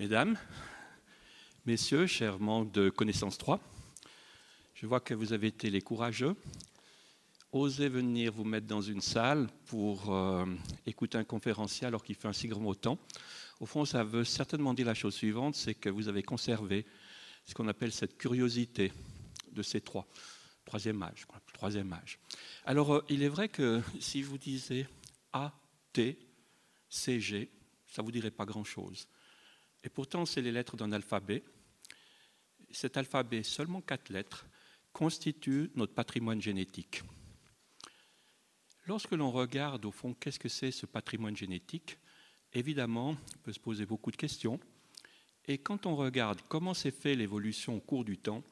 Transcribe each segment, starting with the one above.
Mesdames, Messieurs, chers membres de Connaissance 3, je vois que vous avez été les courageux. Osez venir vous mettre dans une salle pour euh, écouter un conférencier alors qu'il fait un si grand temps. Au fond, ça veut certainement dire la chose suivante, c'est que vous avez conservé ce qu'on appelle cette curiosité de ces trois. Troisième âge. Troisième âge. Alors, euh, il est vrai que si vous disais A, T, C, G, ça ne vous dirait pas grand-chose. Et pourtant, c'est les lettres d'un alphabet. Cet alphabet, seulement quatre lettres, constitue notre patrimoine génétique. Lorsque l'on regarde au fond qu'est-ce que c'est ce patrimoine génétique, évidemment, on peut se poser beaucoup de questions. Et quand on regarde comment s'est fait l'évolution au cours du temps,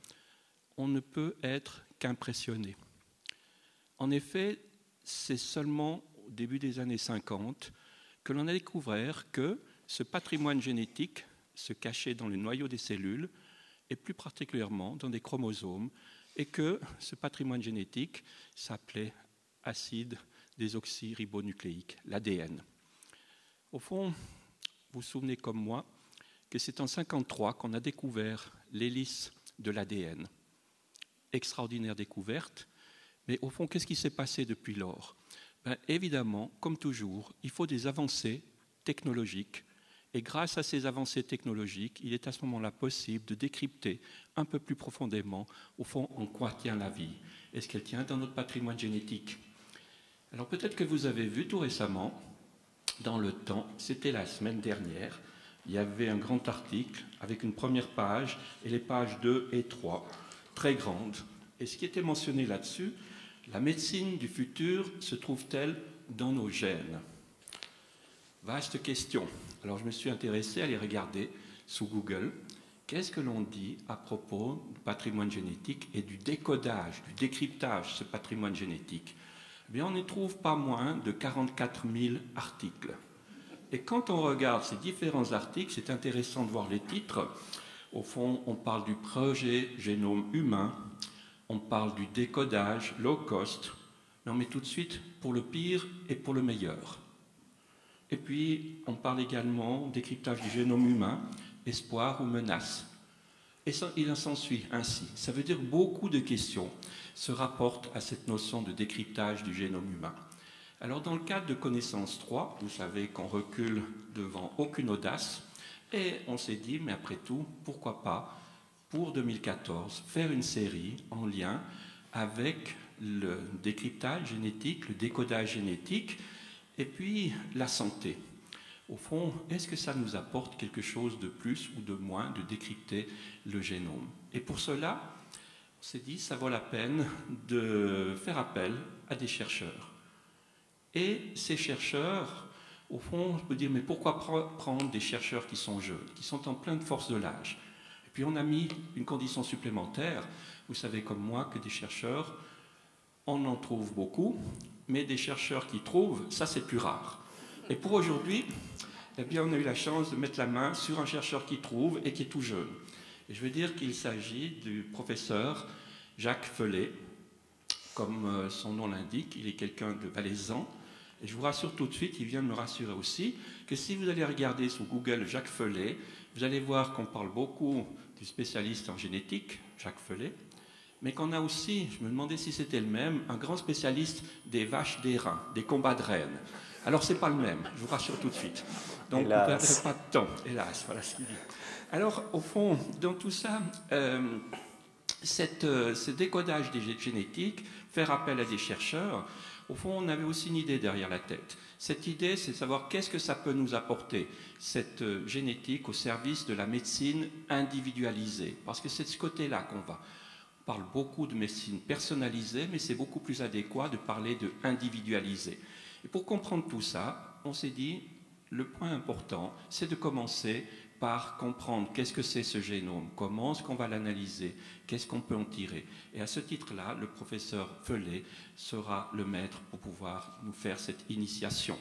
on ne peut être qu'impressionné. En effet, c'est seulement au début des années 50 que l'on a découvert que ce patrimoine génétique se cachait dans le noyau des cellules et plus particulièrement dans des chromosomes et que ce patrimoine génétique s'appelait acide désoxyribonucléique, l'ADN. Au fond, vous vous souvenez comme moi que c'est en 1953 qu'on a découvert l'hélice de l'ADN. Extraordinaire découverte, mais au fond, qu'est-ce qui s'est passé depuis lors? Ben, Évidemment, comme toujours, il faut des avancées technologiques et grâce à ces avancées technologiques, il est à ce moment-là possible de décrypter un peu plus profondément, au fond, en quoi tient la vie. Est-ce qu'elle tient dans notre patrimoine génétique? Alors peut-être que vous avez vu tout récemment, dans le temps, c'était la semaine dernière, il y avait un grand article avec une première page et les pages 2 et 3, très grandes. Et ce qui était mentionné là-dessus, la médecine du futur se trouve-t-elle dans nos gènes? Vaste question. Alors je me suis intéressé à les regarder sous Google. Qu'est-ce que l'on dit à propos du patrimoine génétique et du décodage, du décryptage de ce patrimoine génétique? Eh bien, On n'y trouve pas moins de 44 000 articles. Et quand on regarde ces différents articles, c'est intéressant de voir les titres. Au fond, on parle du projet génome humain, on parle du décodage low cost, mais tout de suite pour le pire et pour le meilleur. Et puis, on parle également décryptage du génome humain, espoir ou menace. Et ça, il en s'ensuit ainsi. Ça veut dire beaucoup de questions se rapportent à cette notion de décryptage du génome humain. Alors, dans le cadre de Connaissance 3, vous savez qu'on recule devant aucune audace, et on s'est dit, mais après tout, pourquoi pas, pour 2014, faire une série en lien avec le décryptage génétique, le décodage génétique, et puis la santé. Au fond, est-ce que ça nous apporte quelque chose de plus ou de moins de décrypter le génome? Et pour cela, on s'est dit, ça vaut la peine de faire appel à des chercheurs. Et ces chercheurs, au fond, je peux dire, mais pourquoi prendre des chercheurs qui sont jeunes, qui sont en pleine force de l'âge? Et puis on a mis une condition supplémentaire. Vous savez comme moi que des chercheurs, on en trouve beaucoup, mais des chercheurs qui trouvent, ça c'est plus rare. Et pour aujourd'hui, eh bien, on a eu la chance de mettre la main sur un chercheur qui trouve et qui est tout jeune. Je veux dire qu'il s'agit du professeur Jacques Felet. Comme euh, son nom l'indique, il est quelqu'un de valaisan. Et je vous rassure tout de suite, il vient de me rassurer aussi, que si vous allez regarder sur Google Jacques Felet, vous allez voir qu'on parle beaucoup du spécialiste en génétique, Jacques Felet, mais qu'on a aussi, je me demandais si c'était le même, un grand spécialiste des vaches des reins, des combats de reines. Alors c'est pas le même, je vous rassure tout de suite. Donc hélas. vous ne perdrez pas de temps, hélas, voilà ce qu'il dit. Alors au fond, dans tout ça, euh, cette, euh, ce décodage des génétiques, faire appel à des chercheurs, au fond, on avait aussi une idée derrière la tête. Cette idée, c'est de savoir qu'est-ce que ça peut nous apporter, cette euh, génétique au service de la médecine individualisée. Parce que c'est de ce côté-là qu'on va. Parle beaucoup de médecine personnalisée, mais c'est beaucoup plus adéquat de parler de individualisé. Et pour comprendre tout ça, on s'est dit, le point important, c'est de commencer par comprendre qu'est-ce que c'est ce génome, comment est-ce qu'on va l'analyser, qu'est-ce qu'on peut en tirer. Et à ce titre-là, le professeur Felet sera le maître pour pouvoir nous faire cette initiation.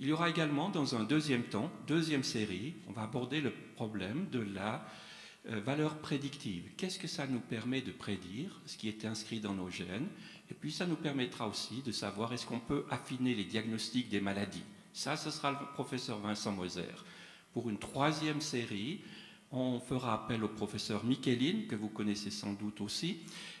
Il y aura également, dans un deuxième temps, deuxième série, on va aborder le problème de la euh, valeur prédictive. Qu'est-ce que ça nous permet de prédire, ce qui est inscrit dans nos gènes? Et puis ça nous permettra aussi de savoir est-ce qu'on peut affiner les diagnostics des maladies. Ça, ce sera le professeur Vincent Moser. pour une troisième série on fera appel au professeur Micheline, que vous connaissez sans doute aussi.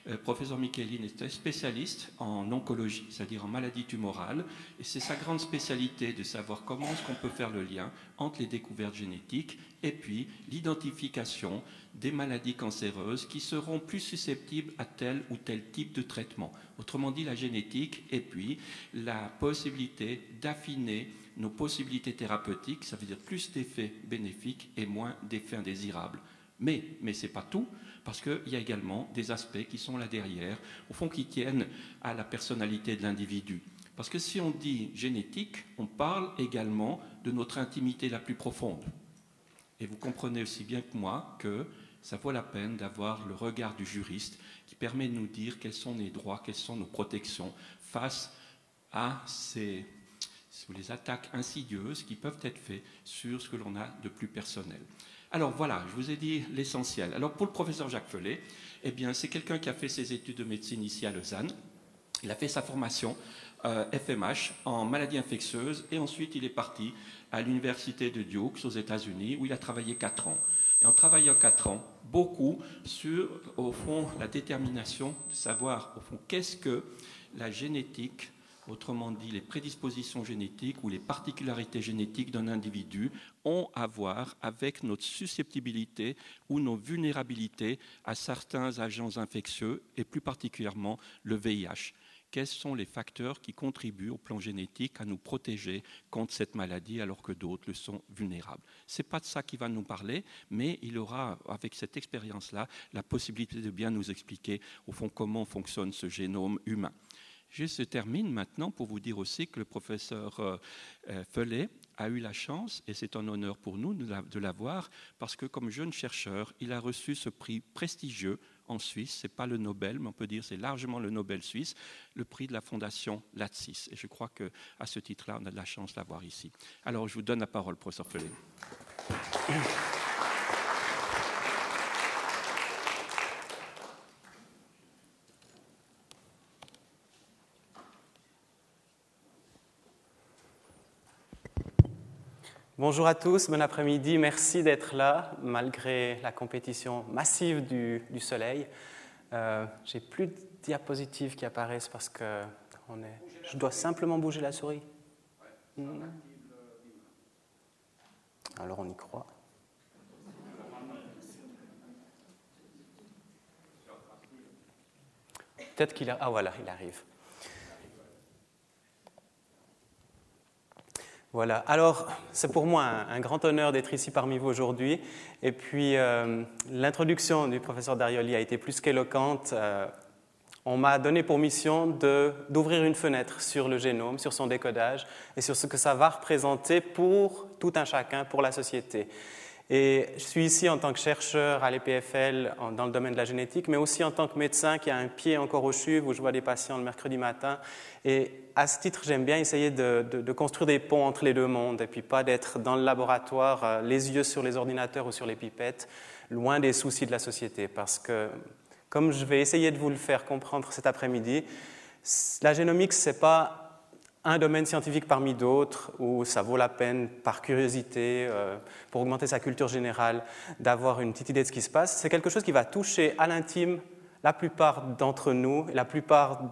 Euh, professeur Micheline est spécialiste en oncologie, c'est-à-dire en maladie tumorale, et c'est sa grande spécialité de savoir comment est-ce qu'on peut faire le lien entre les découvertes génétiques et puis l'identification des maladies cancéreuses qui seront plus susceptibles à tel ou tel type de traitement. Autrement dit, la génétique et puis la possibilité d'affiner nos possibilités thérapeutiques, ça veut dire plus d'effets bénéfiques et moins d'effets indésirables. Mais, mais ce n'est pas tout, parce qu'il y a également des aspects qui sont là derrière, au fond qui tiennent à la personnalité de l'individu. Parce que si on dit génétique, on parle également de notre intimité la plus profonde. Et vous comprenez aussi bien que moi que ça vaut la peine d'avoir le regard du juriste qui permet de nous dire quels sont les droits, quelles sont nos protections face à ces sur les attaques insidieuses qui peuvent être faites sur ce que l'on a de plus personnel. Alors voilà, je vous ai dit l'essentiel. Alors pour le professeur Jacques Felet, eh bien c'est quelqu'un qui a fait ses études de médecine ici à Lausanne. Il a fait sa formation FMH euh, en maladie infectieuse et ensuite il est parti à l'université de Duke aux États-Unis où il a travaillé quatre ans. Et en travaillant quatre ans, beaucoup sur au fond la détermination de savoir au fond qu'est-ce que la génétique autrement dit les prédispositions génétiques ou les particularités génétiques d'un individu, ont à voir avec notre susceptibilité ou nos vulnérabilités à certains agents infectieux et plus particulièrement le VIH. Quels sont les facteurs qui contribuent au plan génétique à nous protéger contre cette maladie alors que d'autres le sont vulnérables? Ce n'est pas de ça qu'il va nous parler, mais il aura, avec cette expérience-là, la possibilité de bien nous expliquer, au fond, comment fonctionne ce génome humain. Je se termine maintenant pour vous dire aussi que le professeur euh, euh, Felet a eu la chance, et c'est un honneur pour nous de l'avoir, parce que comme jeune chercheur, il a reçu ce prix prestigieux en Suisse. Ce n'est pas le Nobel, mais on peut dire c'est largement le Nobel suisse, le prix de la fondation LATSIS. Et je crois qu'à ce titre-là, on a de la chance de l'avoir ici. Alors, je vous donne la parole, professeur Felet. Bonjour à tous, bon après-midi, merci d'être là malgré la compétition massive du, soleil. Euh, J'ai plus de diapositives qui apparaissent parce que on est... je dois simplement bouger la souris. Hmm. Alors on y croit. Peut-être qu'il a... Ah voilà, il arrive. Voilà, alors c'est pour moi un, grand honneur d'être ici parmi vous aujourd'hui. Et puis euh, l'introduction du professeur Darioli a été plus qu'éloquente. Euh, on m'a donné pour mission d'ouvrir une fenêtre sur le génome, sur son décodage et sur ce que ça va représenter pour tout un chacun, pour la société. Et je suis ici en tant que chercheur à l'EPFL dans le domaine de la génétique, mais aussi en tant que médecin qui a un pied encore au CHUV où je vois des patients le mercredi matin. Et à ce titre, j'aime bien essayer de, construire des ponts entre les deux mondes et puis pas d'être dans le laboratoire, euh, les yeux sur les ordinateurs ou sur les pipettes, loin des soucis de la société. Parce que, comme je vais essayer de vous le faire comprendre cet après-midi, la génomique, ce n'est pas un domaine scientifique parmi d'autres où ça vaut la peine, par curiosité, euh, pour augmenter sa culture générale, d'avoir une petite idée de ce qui se passe. C'est quelque chose qui va toucher à l'intime la plupart d'entre nous, la plupart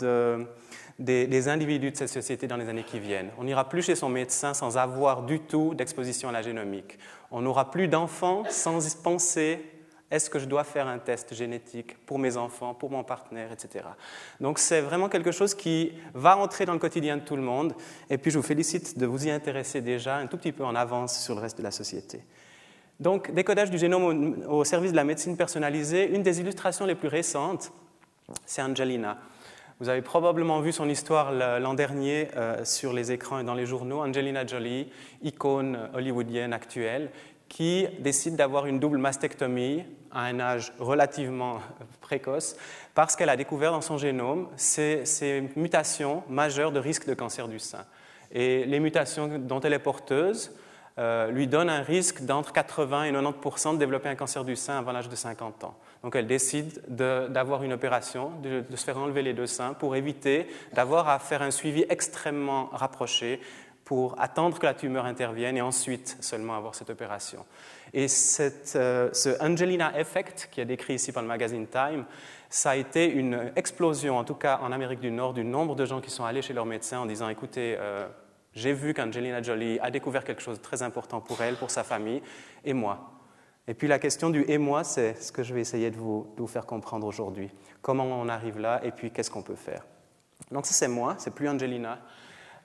des, individus de cette société dans les années qui viennent. On n'ira plus chez son médecin sans avoir du tout d'exposition à la génomique. On n'aura plus d'enfants sans penser est-ce que je dois faire un test génétique pour mes enfants, pour mon partenaire, etc. Donc c'est vraiment quelque chose qui va entrer dans le quotidien de tout le monde. Et puis je vous félicite de vous y intéresser déjà un tout petit peu en avance sur le reste de la société. Donc décodage du génome au, service de la médecine personnalisée, une des illustrations les plus récentes, c'est Angelina. Vous avez probablement vu son histoire l'an dernier euh, sur les écrans et dans les journaux. Angelina Jolie, icône hollywoodienne actuelle, qui décide d'avoir une double mastectomie à un âge relativement précoce parce qu'elle a découvert dans son génome ces, mutations majeures de risque de cancer du sein. Et les mutations dont elle est porteuse euh, lui donnent un risque d'entre 80 et 90% de développer un cancer du sein avant l'âge de 50 ans. Donc elle décide d'avoir une opération, de, de, se faire enlever les deux seins pour éviter d'avoir à faire un suivi extrêmement rapproché pour attendre que la tumeur intervienne et ensuite seulement avoir cette opération. Et euh, ce Angelina Effect, qui est décrit ici par le magazine Time, ça a été une explosion, en tout cas en Amérique du Nord, du nombre de gens qui sont allés chez leur médecin en disant écoutez, euh, j'ai vu qu'Angelina Jolie a découvert quelque chose de très important pour elle, pour sa famille, et moi. Et puis la question du et moi, c'est ce que je vais essayer de vous, de vous faire comprendre aujourd'hui. Comment on arrive là et puis qu'est-ce qu'on peut faire? Donc ça c'est moi, c'est plus Angelina.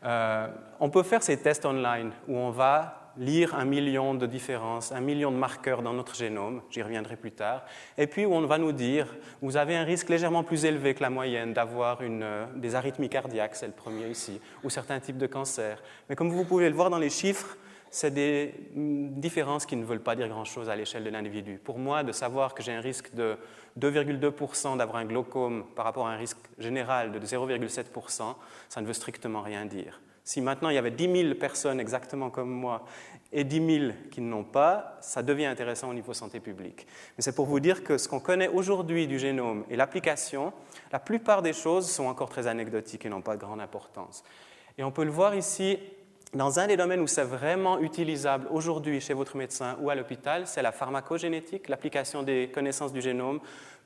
Euh, on peut faire ces tests online où on va lire un million de différences, un million de marqueurs dans notre génome, j'y reviendrai plus tard, et puis où on va nous dire, vous avez un risque légèrement plus élevé que la moyenne d'avoir euh, des arythmies cardiaques, c'est le premier ici, ou certains types de cancers. Mais comme vous pouvez le voir dans les chiffres, c'est des mm, différences qui ne veulent pas dire grand-chose à l'échelle de l'individu. Pour moi, de savoir que j'ai un risque de 2,2% d'avoir un glaucome par rapport à un risque général de 0,7%, ça ne veut strictement rien dire. Si maintenant il y avait 10 000 personnes exactement comme moi et 10 000 qui ne l'ont pas, ça devient intéressant au niveau santé publique. Mais c'est pour vous dire que ce qu'on connaît aujourd'hui du génome et l'application, la plupart des choses sont encore très anecdotiques et n'ont pas de grande importance. Et on peut le voir ici dans un des domaines où c'est vraiment utilisable aujourd'hui chez votre médecin ou à l'hôpital, c'est la pharmacogénétique, l'application des connaissances du génome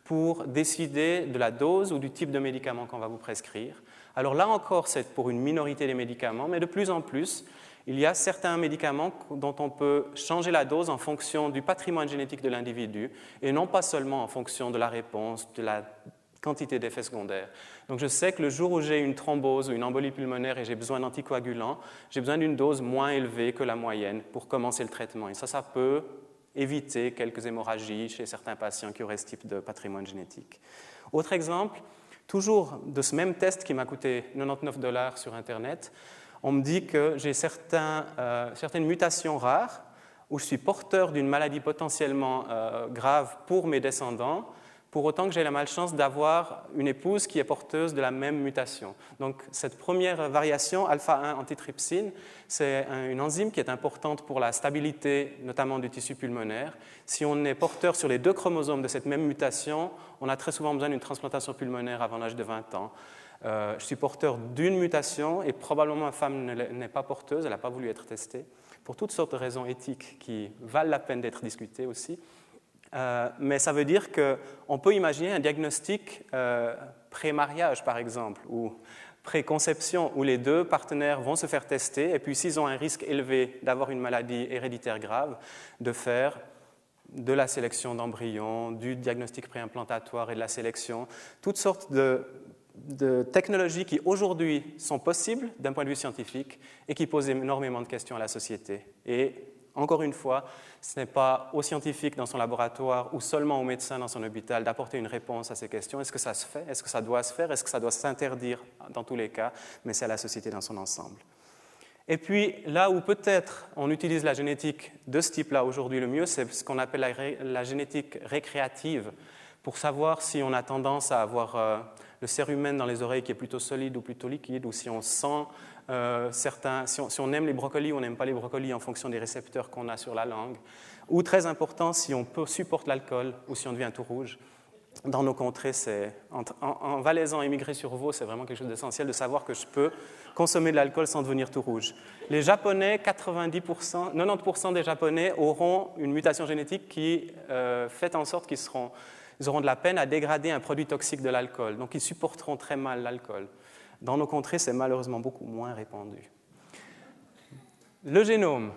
pour décider de la dose ou du type de médicament qu'on va vous prescrire. Alors là encore, c'est pour une minorité des médicaments, mais de plus en plus, il y a certains médicaments dont on peut changer la dose en fonction du patrimoine génétique de l'individu et non pas seulement en fonction de la réponse, de la quantité d'effets secondaires. Donc je sais que le jour où j'ai une thrombose ou une embolie pulmonaire et j'ai besoin d'anticoagulants, j'ai besoin d'une dose moins élevée que la moyenne pour commencer le traitement. Et ça, ça peut éviter quelques hémorragies chez certains patients qui auraient ce type de patrimoine génétique. Autre exemple, toujours de ce même test qui m'a coûté 99 dollars sur Internet, on me dit que j'ai euh, certaines mutations rares où je suis porteur d'une maladie potentiellement euh, grave pour mes descendants pour autant que j'ai la malchance d'avoir une épouse qui est porteuse de la même mutation. Donc cette première variation, alpha-1 antitrypsine, c'est une enzyme qui est importante pour la stabilité notamment du tissu pulmonaire. Si on est porteur sur les deux chromosomes de cette même mutation, on a très souvent besoin d'une transplantation pulmonaire avant l'âge de 20 ans. Euh, je suis porteur d'une mutation et probablement ma femme n'est pas porteuse, elle n'a pas voulu être testée, pour toutes sortes de raisons éthiques qui valent la peine d'être discutées aussi. Euh, mais ça veut dire qu'on peut imaginer un diagnostic euh, pré-mariage, par exemple, ou pré-conception, où les deux partenaires vont se faire tester, et puis s'ils ont un risque élevé d'avoir une maladie héréditaire grave, de faire de la sélection d'embryons, du diagnostic préimplantatoire et de la sélection, toutes sortes de, technologies qui aujourd'hui sont possibles d'un point de vue scientifique et qui posent énormément de questions à la société. Encore une fois, ce n'est pas aux scientifiques dans son laboratoire ou seulement aux médecins dans son hôpital d'apporter une réponse à ces questions. Est-ce que ça se fait? Est-ce que ça doit se faire? Est-ce que ça doit s'interdire dans tous les cas? Mais c'est à la société dans son ensemble. Et puis, là où peut-être on utilise la génétique de ce type-là aujourd'hui le mieux, c'est ce qu'on appelle la, génétique récréative, pour savoir si on a tendance à avoir euh, le cérumen dans les oreilles qui est plutôt solide ou plutôt liquide, ou si on sent euh, certains, si on, aime les brocolis ou on n'aime pas les brocolis en fonction des récepteurs qu'on a sur la langue, ou très important, si on peut, supporte l'alcool ou si on devient tout rouge. Dans nos contrées, c'est, en, en, valaisan émigré sur Vaud, c'est vraiment quelque chose d'essentiel de savoir que je peux consommer de l'alcool sans devenir tout rouge. Les Japonais, 90%, 90% des Japonais auront une mutation génétique qui euh, fait en sorte qu'ils seront, ils auront de la peine à dégrader un produit toxique de l'alcool. Donc ils supporteront très mal l'alcool. Dans nos contrées, c'est malheureusement beaucoup moins répandu. Le génome.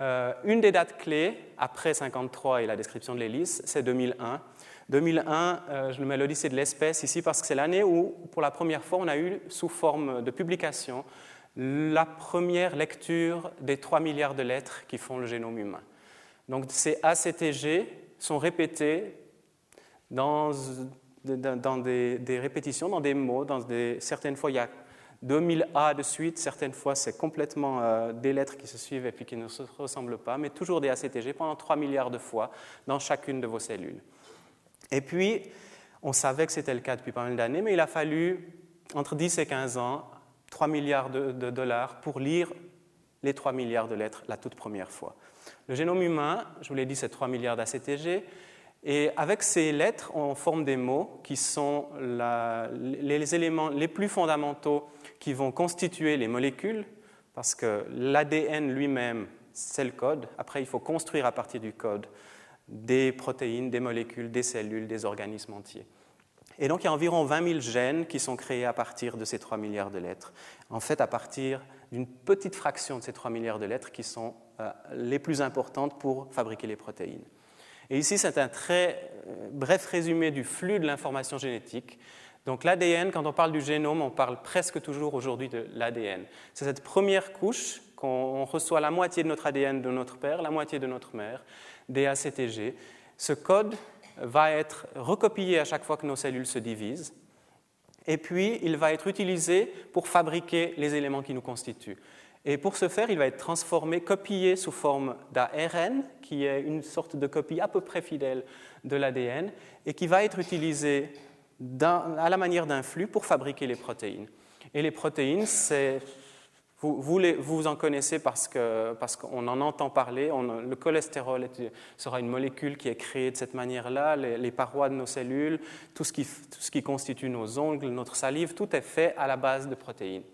Euh, une des dates clés, après 53 et la description de l'hélice, c'est 2001. 2001, euh, je le mets l'Odyssée de l'espèce ici parce que c'est l'année où, pour la première fois, on a eu, sous forme de publication, la première lecture des 3 milliards de lettres qui font le génome humain. Donc ces ACTG sont répétés dans dans des, répétitions, dans des mots. Dans des, certaines fois, il y a 2000 A de suite, certaines fois, c'est complètement euh, des lettres qui se suivent et puis qui ne se ressemblent pas, mais toujours des ACTG pendant 3 milliards de fois dans chacune de vos cellules. Et puis, on savait que c'était le cas depuis pas mal d'années, mais il a fallu entre 10 et 15 ans, 3 milliards de, de dollars pour lire les 3 milliards de lettres la toute première fois. Le génome humain, je vous l'ai dit, c'est 3 milliards d'ACTG. Et avec ces lettres, on forme des mots qui sont les éléments les plus fondamentaux qui vont constituer les molécules parce que l'ADN lui-même, c'est le code. Après, il faut construire à partir du code des protéines, des molécules, des cellules, des organismes entiers. Et donc, il y a environ 20 000 gènes qui sont créés à partir de ces 3 milliards de lettres. En fait, à partir d'une petite fraction de ces 3 milliards de lettres qui sont euh, les plus importantes pour fabriquer les protéines. Et ici, c'est un très euh, bref résumé du flux de l'information génétique. Donc l'ADN, quand on parle du génome, on parle presque toujours aujourd'hui de l'ADN. C'est cette première couche qu'on reçoit la moitié de notre ADN de notre père, la moitié de notre mère, DACTG. Ce code va être recopié à chaque fois que nos cellules se divisent. Et puis, il va être utilisé pour fabriquer les éléments qui nous constituent. Et pour ce faire, il va être transformé, copié sous forme d'ARN, qui est une sorte de copie à peu près fidèle de l'ADN, et qui va être utilisé à la manière d'un flux pour fabriquer les protéines. Et les protéines, c'est vous, en connaissez parce qu'on en entend parler. le cholestérol sera une molécule qui est créée de cette manière-là. Les, parois de nos cellules, tout ce qui constitue nos ongles, notre salive, tout est fait à la base de protéines.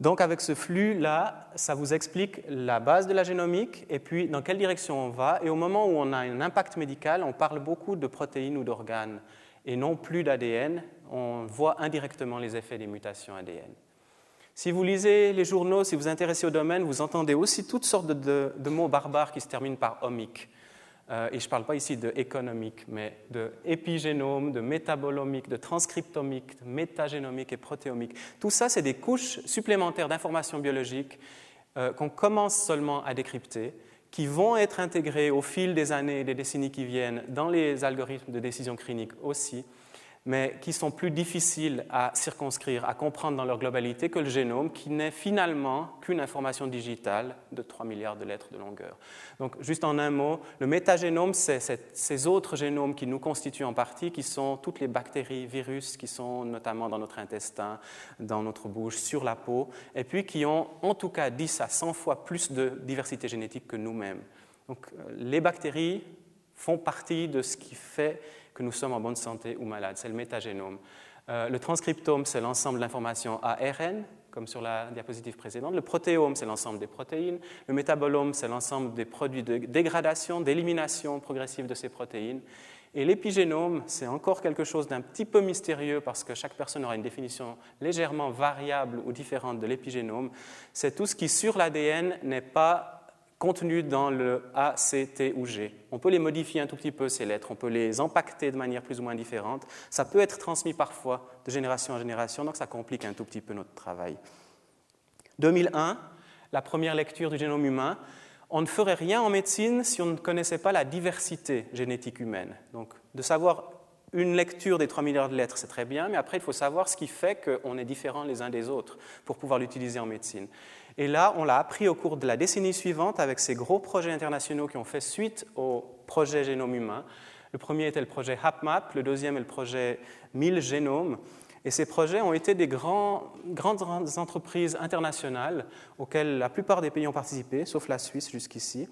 Donc avec ce flux-là, ça vous explique la base de la génomique et puis dans quelle direction on va. Et au moment où on a un impact médical, on parle beaucoup de protéines ou d'organes et non plus d'ADN. On voit indirectement les effets des mutations ADN. Si vous lisez les journaux, si vous vous intéressez au domaine, vous entendez aussi toutes sortes de, mots barbares qui se terminent par omique. Euh, et je ne parle pas ici de économique, mais de épigénome, de métabolomique, de transcriptomique, de métagénomique et protéomique. Tout ça, c'est des couches supplémentaires d'informations biologiques euh, qu'on commence seulement à décrypter, qui vont être intégrées au fil des années et des décennies qui viennent dans les algorithmes de décision clinique aussi, mais qui sont plus difficiles à circonscrire, à comprendre dans leur globalité que le génome, qui n'est finalement qu'une information digitale de 3 milliards de lettres de longueur. Donc, juste en un mot, le métagénome, c'est ces autres génomes qui nous constituent en partie, qui sont toutes les bactéries, virus, qui sont notamment dans notre intestin, dans notre bouche, sur la peau, et puis qui ont en tout cas 10 à 100 fois plus de diversité génétique que nous-mêmes. Donc, euh, les bactéries font partie de ce qui fait que nous sommes en bonne santé ou malades. C'est le métagénome. Euh, le transcriptome, c'est l'ensemble de l'information ARN, comme sur la diapositive précédente. Le protéome, c'est l'ensemble des protéines. Le métabolome, c'est l'ensemble des produits de dégradation, d'élimination progressive de ces protéines. Et l'épigénome, c'est encore quelque chose d'un petit peu mystérieux parce que chaque personne aura une définition légèrement variable ou différente de l'épigénome. C'est tout ce qui, sur l'ADN, n'est pas contenus dans le A, C, T ou G. On peut les modifier un tout petit peu, ces lettres, on peut les impacter de manière plus ou moins différente. Ça peut être transmis parfois de génération en génération, donc ça complique un tout petit peu notre travail. 2001, la première lecture du génome humain. On ne ferait rien en médecine si on ne connaissait pas la diversité génétique humaine. Donc, de savoir une lecture des 3 milliards de lettres, c'est très bien, mais après, il faut savoir ce qui fait qu'on est différents les uns des autres pour pouvoir l'utiliser en médecine. Et là, on l'a appris au cours de la décennie suivante avec ces gros projets internationaux qui ont fait suite au projet Génome humain. Le premier était le projet HapMap, le deuxième est le projet 1000 génomes. Et ces projets ont été des grandes entreprises internationales auxquelles la plupart des pays ont participé, sauf la Suisse jusqu'ici,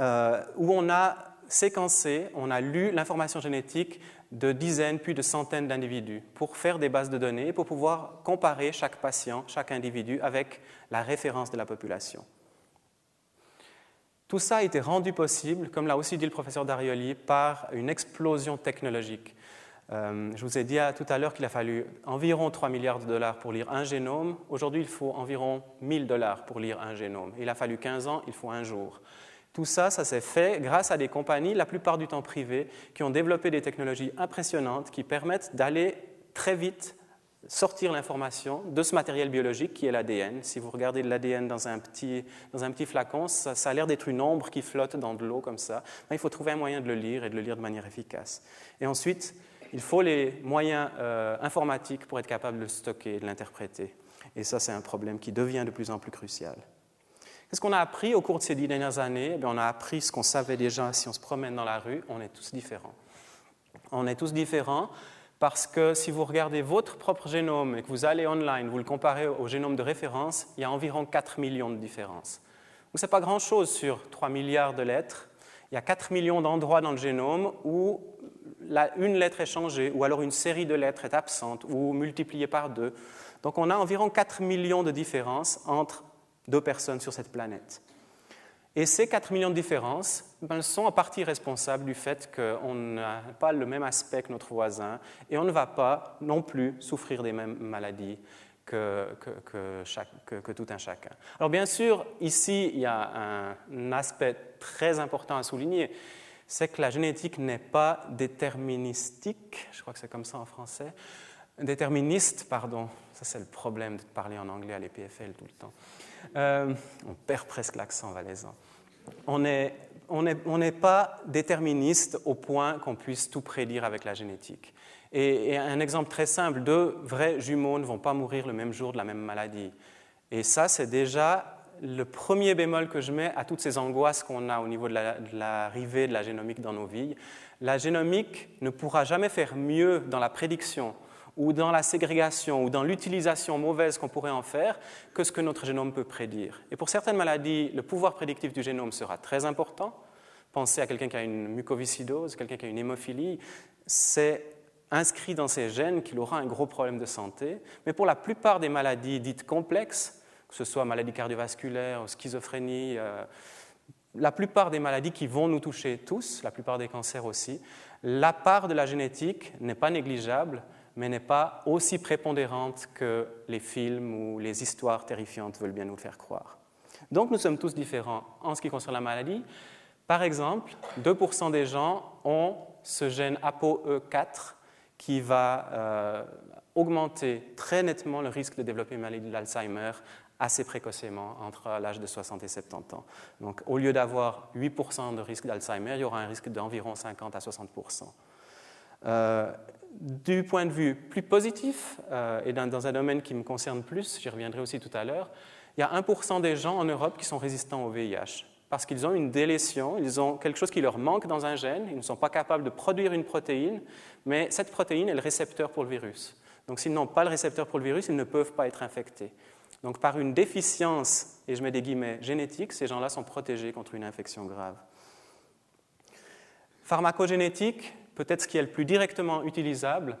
euh, où on a séquencé, on a lu l'information génétique de dizaines puis de centaines d'individus pour faire des bases de données, pour pouvoir comparer chaque patient, chaque individu avec la référence de la population. Tout ça a été rendu possible, comme l'a aussi dit le professeur Darioli, par une explosion technologique. Euh, je vous ai dit tout à l'heure qu'il a fallu environ 3 milliards de dollars pour lire un génome. Aujourd'hui, il faut environ 1000 dollars pour lire un génome. Il a fallu 15 ans, il faut un jour. Tout ça, ça s'est fait grâce à des compagnies, la plupart du temps privées, qui ont développé des technologies impressionnantes qui permettent d'aller très vite sortir l'information de ce matériel biologique qui est l'ADN. Si vous regardez de l'ADN dans, un petit, dans un petit flacon, ça, a l'air d'être une ombre qui flotte dans de l'eau comme ça. il faut trouver un moyen de le lire et de le lire de manière efficace. Et ensuite, il faut les moyens euh, informatiques pour être capable de le stocker, de l'interpréter. Et ça, c'est un problème qui devient de plus en plus crucial. Qu'est-ce qu'on a appris au cours de ces dix dernières années? Eh On a appris ce qu'on savait déjà si on se promène dans la rue, on est tous différents. On est tous différents parce que si vous regardez votre propre génome et que vous allez online, vous le comparez au génome de référence, il y a environ 4 millions de différences. Donc ce n'est pas grand-chose sur 3 milliards de lettres. Il y a 4 millions d'endroits dans le génome où une lettre est changée, ou alors une série de lettres est absente, ou multipliée par deux. Donc on a environ 4 millions de différences entre deux personnes sur cette planète. Et ces 4 millions de différences ben, sont en partie responsables du fait qu'on n'a pas le même aspect que notre voisin et on ne va pas non plus souffrir des mêmes maladies que, que, tout un chacun. Alors bien sûr, ici, il y a un aspect très important à souligner, c'est que la génétique n'est pas déterministique, je crois que c'est comme ça en français, déterministe, pardon, ça c'est le problème de parler en anglais à l'EPFL tout le temps. Euh, on perd presque l'accent valaisan. On n'est pas déterministe au point qu'on puisse tout prédire avec la génétique. Et, un exemple très simple, deux vrais jumeaux ne vont pas mourir le même jour de la même maladie. Et ça, c'est déjà le premier bémol que je mets à toutes ces angoisses qu'on a au niveau de l'arrivée de, de la génomique dans nos vies. La génomique ne pourra jamais faire mieux dans la prédiction ou dans la ségrégation ou dans l'utilisation mauvaise qu'on pourrait en faire que ce que notre génome peut prédire. Et pour certaines maladies, le pouvoir prédictif du génome sera très important. Pensez à quelqu'un qui a une mucoviscidose, quelqu'un qui a une hémophilie. C'est inscrit dans ses gènes qu'il aura un gros problème de santé. Mais pour la plupart des maladies dites complexes, que ce soit maladie cardiovasculaire, schizophrénie, euh, la plupart des maladies qui vont nous toucher tous, la plupart des cancers aussi, la part de la génétique n'est pas négligeable mais n'est pas aussi prépondérante que les films ou les histoires terrifiantes veulent bien nous faire croire. Donc nous sommes tous différents en ce qui concerne la maladie. Par exemple, 2% des gens ont ce gène ApoE4 qui va euh, augmenter très nettement le risque de développer une maladie d'Alzheimer assez précocement, entre l'âge de 60 et 70 ans. Donc, au lieu d'avoir 8% de risque d'Alzheimer, il y aura un risque d'environ 50 à 60%. Euh, du point de vue plus positif, euh, et dans, un domaine qui me concerne plus, j'y reviendrai aussi tout à l'heure, il y a 1% des gens en Europe qui sont résistants au VIH parce qu'ils ont une délétion, ils ont quelque chose qui leur manque dans un gène, ils ne sont pas capables de produire une protéine, mais cette protéine est le récepteur pour le virus. Donc s'ils n'ont pas le récepteur pour le virus, ils ne peuvent pas être infectés. Donc par une déficience, et je mets des guillemets, génétique, ces gens-là sont protégés contre une infection grave. Pharmacogénétique, peut-être ce qui est le plus directement utilisable,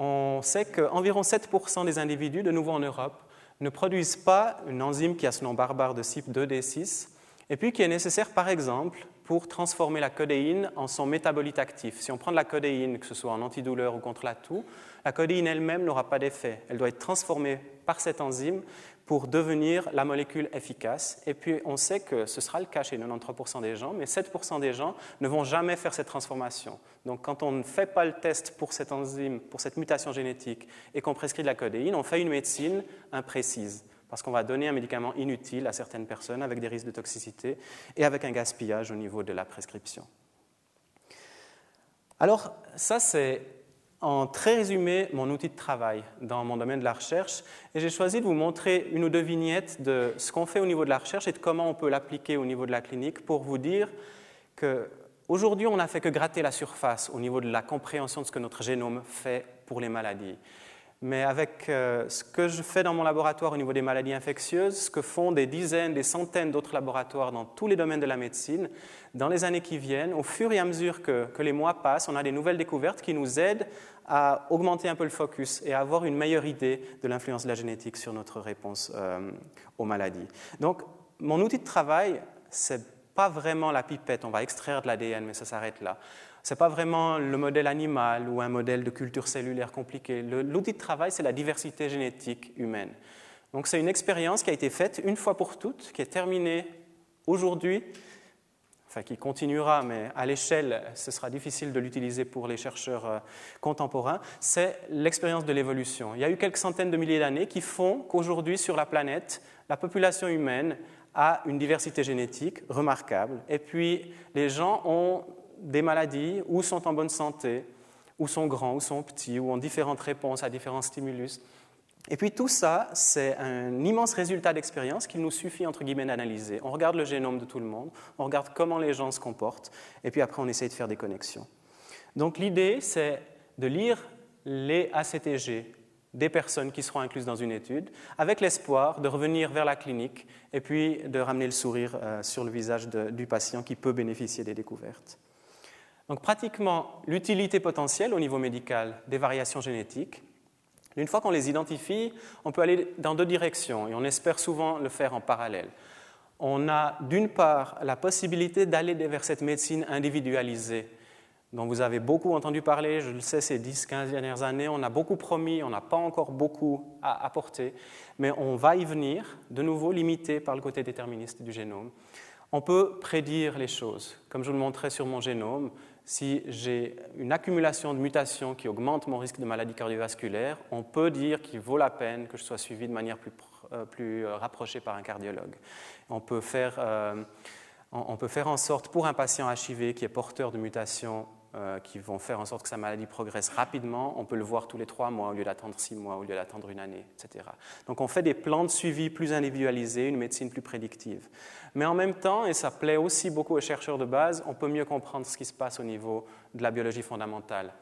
on sait qu'environ 7% des individus, de nouveau en Europe, ne produisent pas une enzyme qui a ce nom barbare de CYP2D6, et puis qui est nécessaire, par exemple, pour transformer la codéine en son métabolite actif. Si on prend de la codéine, que ce soit en antidouleur ou contre la toux, la codéine elle-même n'aura pas d'effet. Elle doit être transformée par cette enzyme pour devenir la molécule efficace. Et puis on sait que ce sera le cas chez 93% des gens, mais 7% des gens ne vont jamais faire cette transformation. Donc quand on ne fait pas le test pour cette enzyme, pour cette mutation génétique, et qu'on prescrit de la codéine, on fait une médecine imprécise parce qu'on va donner un médicament inutile à certaines personnes avec des risques de toxicité et avec un gaspillage au niveau de la prescription. Alors ça, c'est en très résumé mon outil de travail dans mon domaine de la recherche et j'ai choisi de vous montrer une ou deux vignettes de ce qu'on fait au niveau de la recherche et de comment on peut l'appliquer au niveau de la clinique pour vous dire qu'aujourd'hui on n'a fait que gratter la surface au niveau de la compréhension de ce que notre génome fait pour les maladies. Mais avec euh, ce que je fais dans mon laboratoire au niveau des maladies infectieuses, ce que font des dizaines, des centaines d'autres laboratoires dans tous les domaines de la médecine, dans les années qui viennent, au fur et à mesure que, les mois passent, on a des nouvelles découvertes qui nous aident à augmenter un peu le focus et à avoir une meilleure idée de l'influence de la génétique sur notre réponse euh, aux maladies. Donc, mon outil de travail, c'est pas vraiment la pipette, on va extraire de l'ADN, mais ça s'arrête là. Ce n'est pas vraiment le modèle animal ou un modèle de culture cellulaire compliqué. L'outil de travail, c'est la diversité génétique humaine. Donc c'est une expérience qui a été faite une fois pour toutes, qui est terminée aujourd'hui, enfin qui continuera, mais à l'échelle, ce sera difficile de l'utiliser pour les chercheurs euh, contemporains, c'est l'expérience de l'évolution. Il y a eu quelques centaines de milliers d'années qui font qu'aujourd'hui, sur la planète, la population humaine a une diversité génétique remarquable. Et puis, les gens ont des maladies ou sont en bonne santé, ou sont grands, ou sont petits, ou ont différentes réponses à différents stimulus. Et puis tout ça, c'est un immense résultat d'expérience qu'il nous suffit, entre guillemets, d'analyser. On regarde le génome de tout le monde, on regarde comment les gens se comportent, et puis après on essaye de faire des connexions. Donc l'idée, c'est de lire les ACTG des personnes qui seront incluses dans une étude, avec l'espoir de revenir vers la clinique et puis de ramener le sourire euh, sur le visage du patient qui peut bénéficier des découvertes. Donc pratiquement l'utilité potentielle au niveau médical des variations génétiques, Une fois qu'on les identifie, on peut aller dans deux directions et on espère souvent le faire en parallèle. On a d'une part la possibilité d'aller vers cette médecine individualisée dont vous avez beaucoup entendu parler, je le sais, ces 10-15 dernières années. On a beaucoup promis, on n'a pas encore beaucoup à apporter, mais on va y venir, de nouveau limité par le côté déterministe du génome. On peut prédire les choses. Comme je vous le montrais sur mon génome, si j'ai une accumulation de mutations qui augmente mon risque de maladie cardiovasculaire, on peut dire qu'il vaut la peine que je sois suivi de manière plus, euh, plus euh, rapprochée par un cardiologue. On peut, faire, euh, on peut faire en sorte, pour un patient HIV qui est porteur de mutations euh, qui vont faire en sorte que sa maladie progresse rapidement. On peut le voir tous les trois mois au lieu d'attendre six mois, au lieu d'attendre une année, etc. Donc on fait des plans de suivi plus individualisés, une médecine plus prédictive. Mais en même temps, et ça plaît aussi beaucoup aux chercheurs de base, on peut mieux comprendre ce qui se passe au niveau de la biologie fondamentale.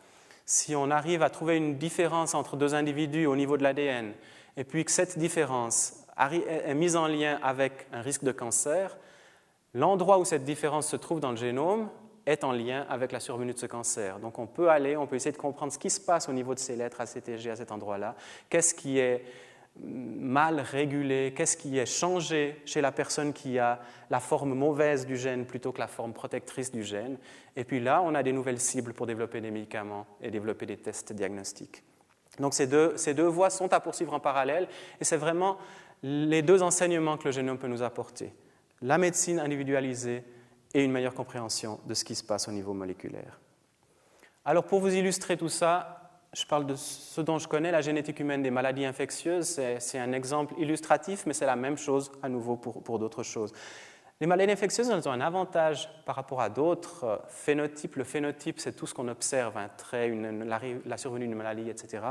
Si on arrive à trouver une différence entre deux individus au niveau de l'ADN, et puis que cette différence est mise en lien avec un risque de cancer, l'endroit où cette différence se trouve dans le génome est en lien avec la survenue de ce cancer. Donc on peut aller, on peut essayer de comprendre ce qui se passe au niveau de ces lettres ACTG à cet endroit-là, qu'est-ce qui est mal régulé, qu'est-ce qui est changé chez la personne qui a la forme mauvaise du gène plutôt que la forme protectrice du gène? Et puis là, on a des nouvelles cibles pour développer des médicaments et développer des tests diagnostiques. Donc ces deux, ces deux voies sont à poursuivre en parallèle et c'est vraiment les deux enseignements que le génome peut nous apporter. La médecine individualisée et une meilleure compréhension de ce qui se passe au niveau moléculaire. Alors pour vous illustrer tout ça, je parle de ce dont je connais, la génétique humaine des maladies infectieuses. C'est un exemple illustratif, mais c'est la même chose à nouveau pour, d'autres choses. Les maladies infectieuses elles ont un avantage par rapport à d'autres phénotypes. Le phénotype, c'est tout ce qu'on observe, un trait, la, la, survenue d'une maladie, etc.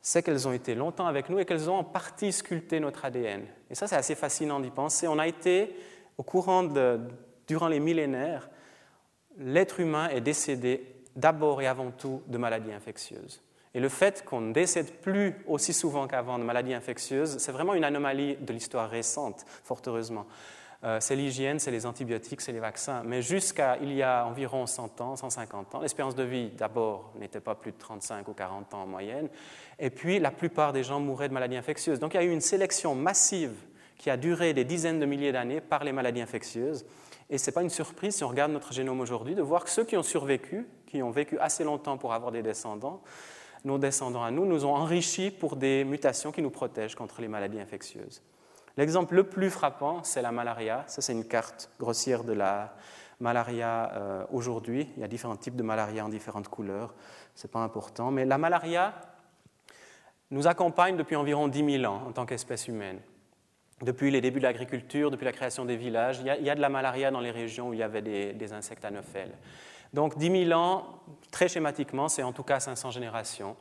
C'est qu'elles ont été longtemps avec nous et qu'elles ont en partie sculpté notre ADN. Et ça, c'est assez fascinant d'y penser. On a été, au courant de, durant les millénaires, l'être humain est décédé d'abord et avant tout de maladies infectieuses. Et le fait qu'on ne décède plus aussi souvent qu'avant de maladies infectieuses, c'est vraiment une anomalie de l'histoire récente, fort heureusement. Euh, c'est l'hygiène, c'est les antibiotiques, c'est les vaccins. Mais jusqu'à il y a environ 100 ans, 150 ans, l'espérance de vie, d'abord, n'était pas plus de 35 ou 40 ans en moyenne. Et puis, la plupart des gens mouraient de maladies infectieuses. Donc, il y a eu une sélection massive qui a duré des dizaines de milliers d'années par les maladies infectieuses. Et ce n'est pas une surprise si on regarde notre génome aujourd'hui de voir que ceux qui ont survécu, qui ont vécu assez longtemps pour avoir des descendants, nos descendants à nous, nous ont enrichis pour des mutations qui nous protègent contre les maladies infectieuses. L'exemple le plus frappant, c'est la malaria. Ça, c'est une carte grossière de la malaria euh, aujourd'hui. Il y a différents types de malaria en différentes couleurs. Ce n'est pas important. Mais la malaria nous accompagne depuis environ 10 000 ans en tant qu'espèce humaine depuis les débuts de l'agriculture, depuis la création des villages, il y, a, de la malaria dans les régions où il y avait des, insectes anophèles. Donc 10 000 ans, très schématiquement, c'est en tout cas 500 générations.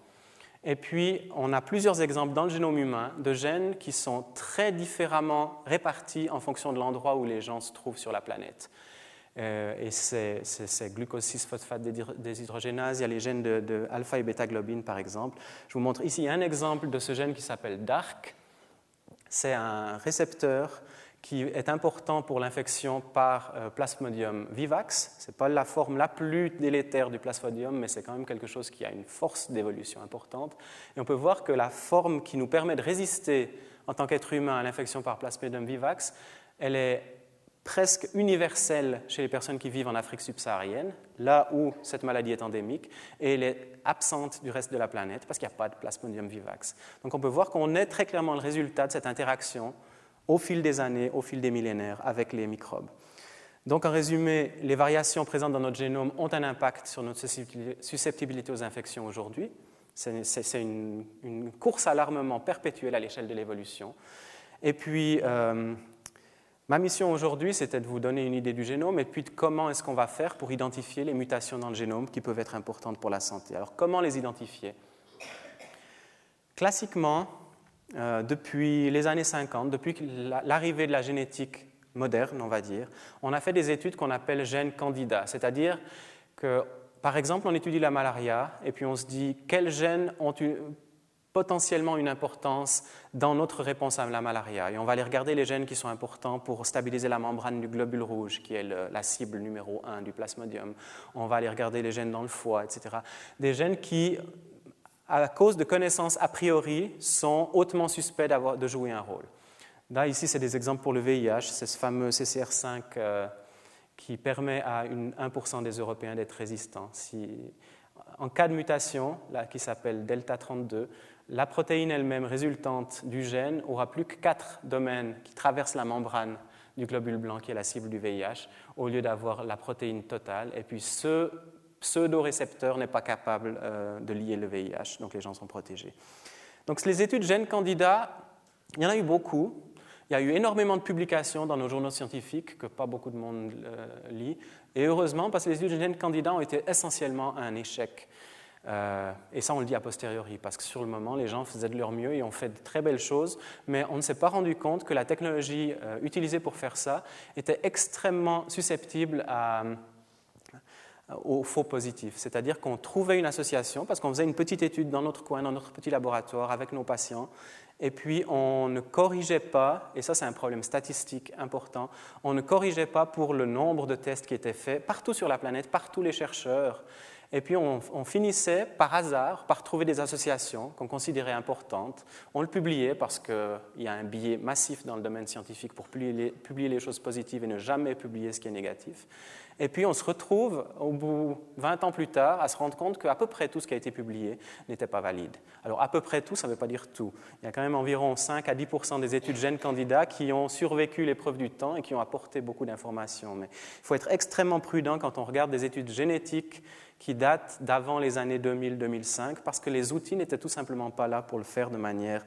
Et puis, on a plusieurs exemples dans le génome humain de gènes qui sont très différemment répartis en fonction de l'endroit où les gens se trouvent sur la planète. Euh, et c'est glucose 6-phosphate déshydrogénase, il y a les gènes de, alpha et bêta-globine par exemple. Je vous montre ici un exemple de ce gène qui s'appelle DARC, c'est un récepteur qui est important pour l'infection par euh, Plasmodium vivax. Ce n'est pas la forme la plus délétère du Plasmodium, mais c'est quand même quelque chose qui a une force d'évolution importante. Et on peut voir que la forme qui nous permet de résister en tant qu'être humain à l'infection par Plasmodium vivax, elle est presque universelle chez les personnes qui vivent en Afrique subsaharienne, là où cette maladie est endémique, et elle est absente du reste de la planète parce qu'il n'y a pas de plasmodium vivax. Donc on peut voir qu'on est très clairement le résultat de cette interaction au fil des années, au fil des millénaires avec les microbes. Donc en résumé, les variations présentes dans notre génome ont un impact sur notre susceptibilité aux infections aujourd'hui. C'est une, course à l'armement perpétuelle à l'échelle de l'évolution. Et puis, euh, Ma mission aujourd'hui, c'était de vous donner une idée du génome et puis de comment est-ce qu'on va faire pour identifier les mutations dans le génome qui peuvent être importantes pour la santé. Alors, comment les identifier? Classiquement, euh, depuis les années 50, depuis l'arrivée de la génétique moderne, on va dire, on a fait des études qu'on appelle gènes candidats, c'est-à-dire que, par exemple, on étudie la malaria et puis on se dit quels gènes ont potentiellement une importance dans notre réponse à la malaria. Et on va aller regarder les gènes qui sont importants pour stabiliser la membrane du globule rouge, qui est la cible numéro 1 du plasmodium. On va aller regarder les gènes dans le foie, etc. Des gènes qui, à cause de connaissances a priori, sont hautement suspects de jouer un rôle. Là, ici, c'est des exemples pour le VIH. C'est ce fameux CCR5 euh, qui permet à 1% des Européens d'être résistants. Si, en cas de mutation, là, qui s'appelle delta 32, la protéine elle-même résultante du gène aura plus que quatre domaines qui traversent la membrane du globule blanc qui est la cible du VIH, au lieu d'avoir la protéine totale. Et puis ce pseudo-récepteur n'est pas capable euh, de lier le VIH, donc les gens sont protégés. Donc les études gènes candidats, il y en a eu beaucoup. Il y a eu énormément de publications dans nos journaux scientifiques que pas beaucoup de monde euh, lit. Et heureusement, parce que les études gènes candidats ont été essentiellement un échec. Euh, et ça, on le dit a posteriori, parce que sur le moment, les gens faisaient de leur mieux et ont fait de très belles choses, mais on ne s'est pas rendu compte que la technologie utilisée pour faire ça était extrêmement susceptible à, au faux positif. C'est-à-dire qu'on trouvait une association, parce qu'on faisait une petite étude dans notre coin, dans notre petit laboratoire avec nos patients, et puis on ne corrigeait pas, et ça c'est un problème statistique important, on ne corrigeait pas pour le nombre de tests qui étaient faits partout sur la planète, par tous les chercheurs. Et puis on, finissait par hasard par trouver des associations qu'on considérait importantes. On le publiait parce qu'il y a un biais massif dans le domaine scientifique pour publier publier les choses positives et ne jamais publier ce qui est négatif. Et puis on se retrouve, au bout 20 ans plus tard, à se rendre compte qu'à peu près tout ce qui a été publié n'était pas valide. Alors à peu près tout, ça ne veut pas dire tout. Il y a quand même environ 5 à 10 des études gènes candidats qui ont survécu l'épreuve du temps et qui ont apporté beaucoup d'informations. Mais il faut être extrêmement prudent quand on regarde des études génétiques qui datent d'avant les années 2000-2005 parce que les outils n'étaient tout simplement pas là pour le faire de manière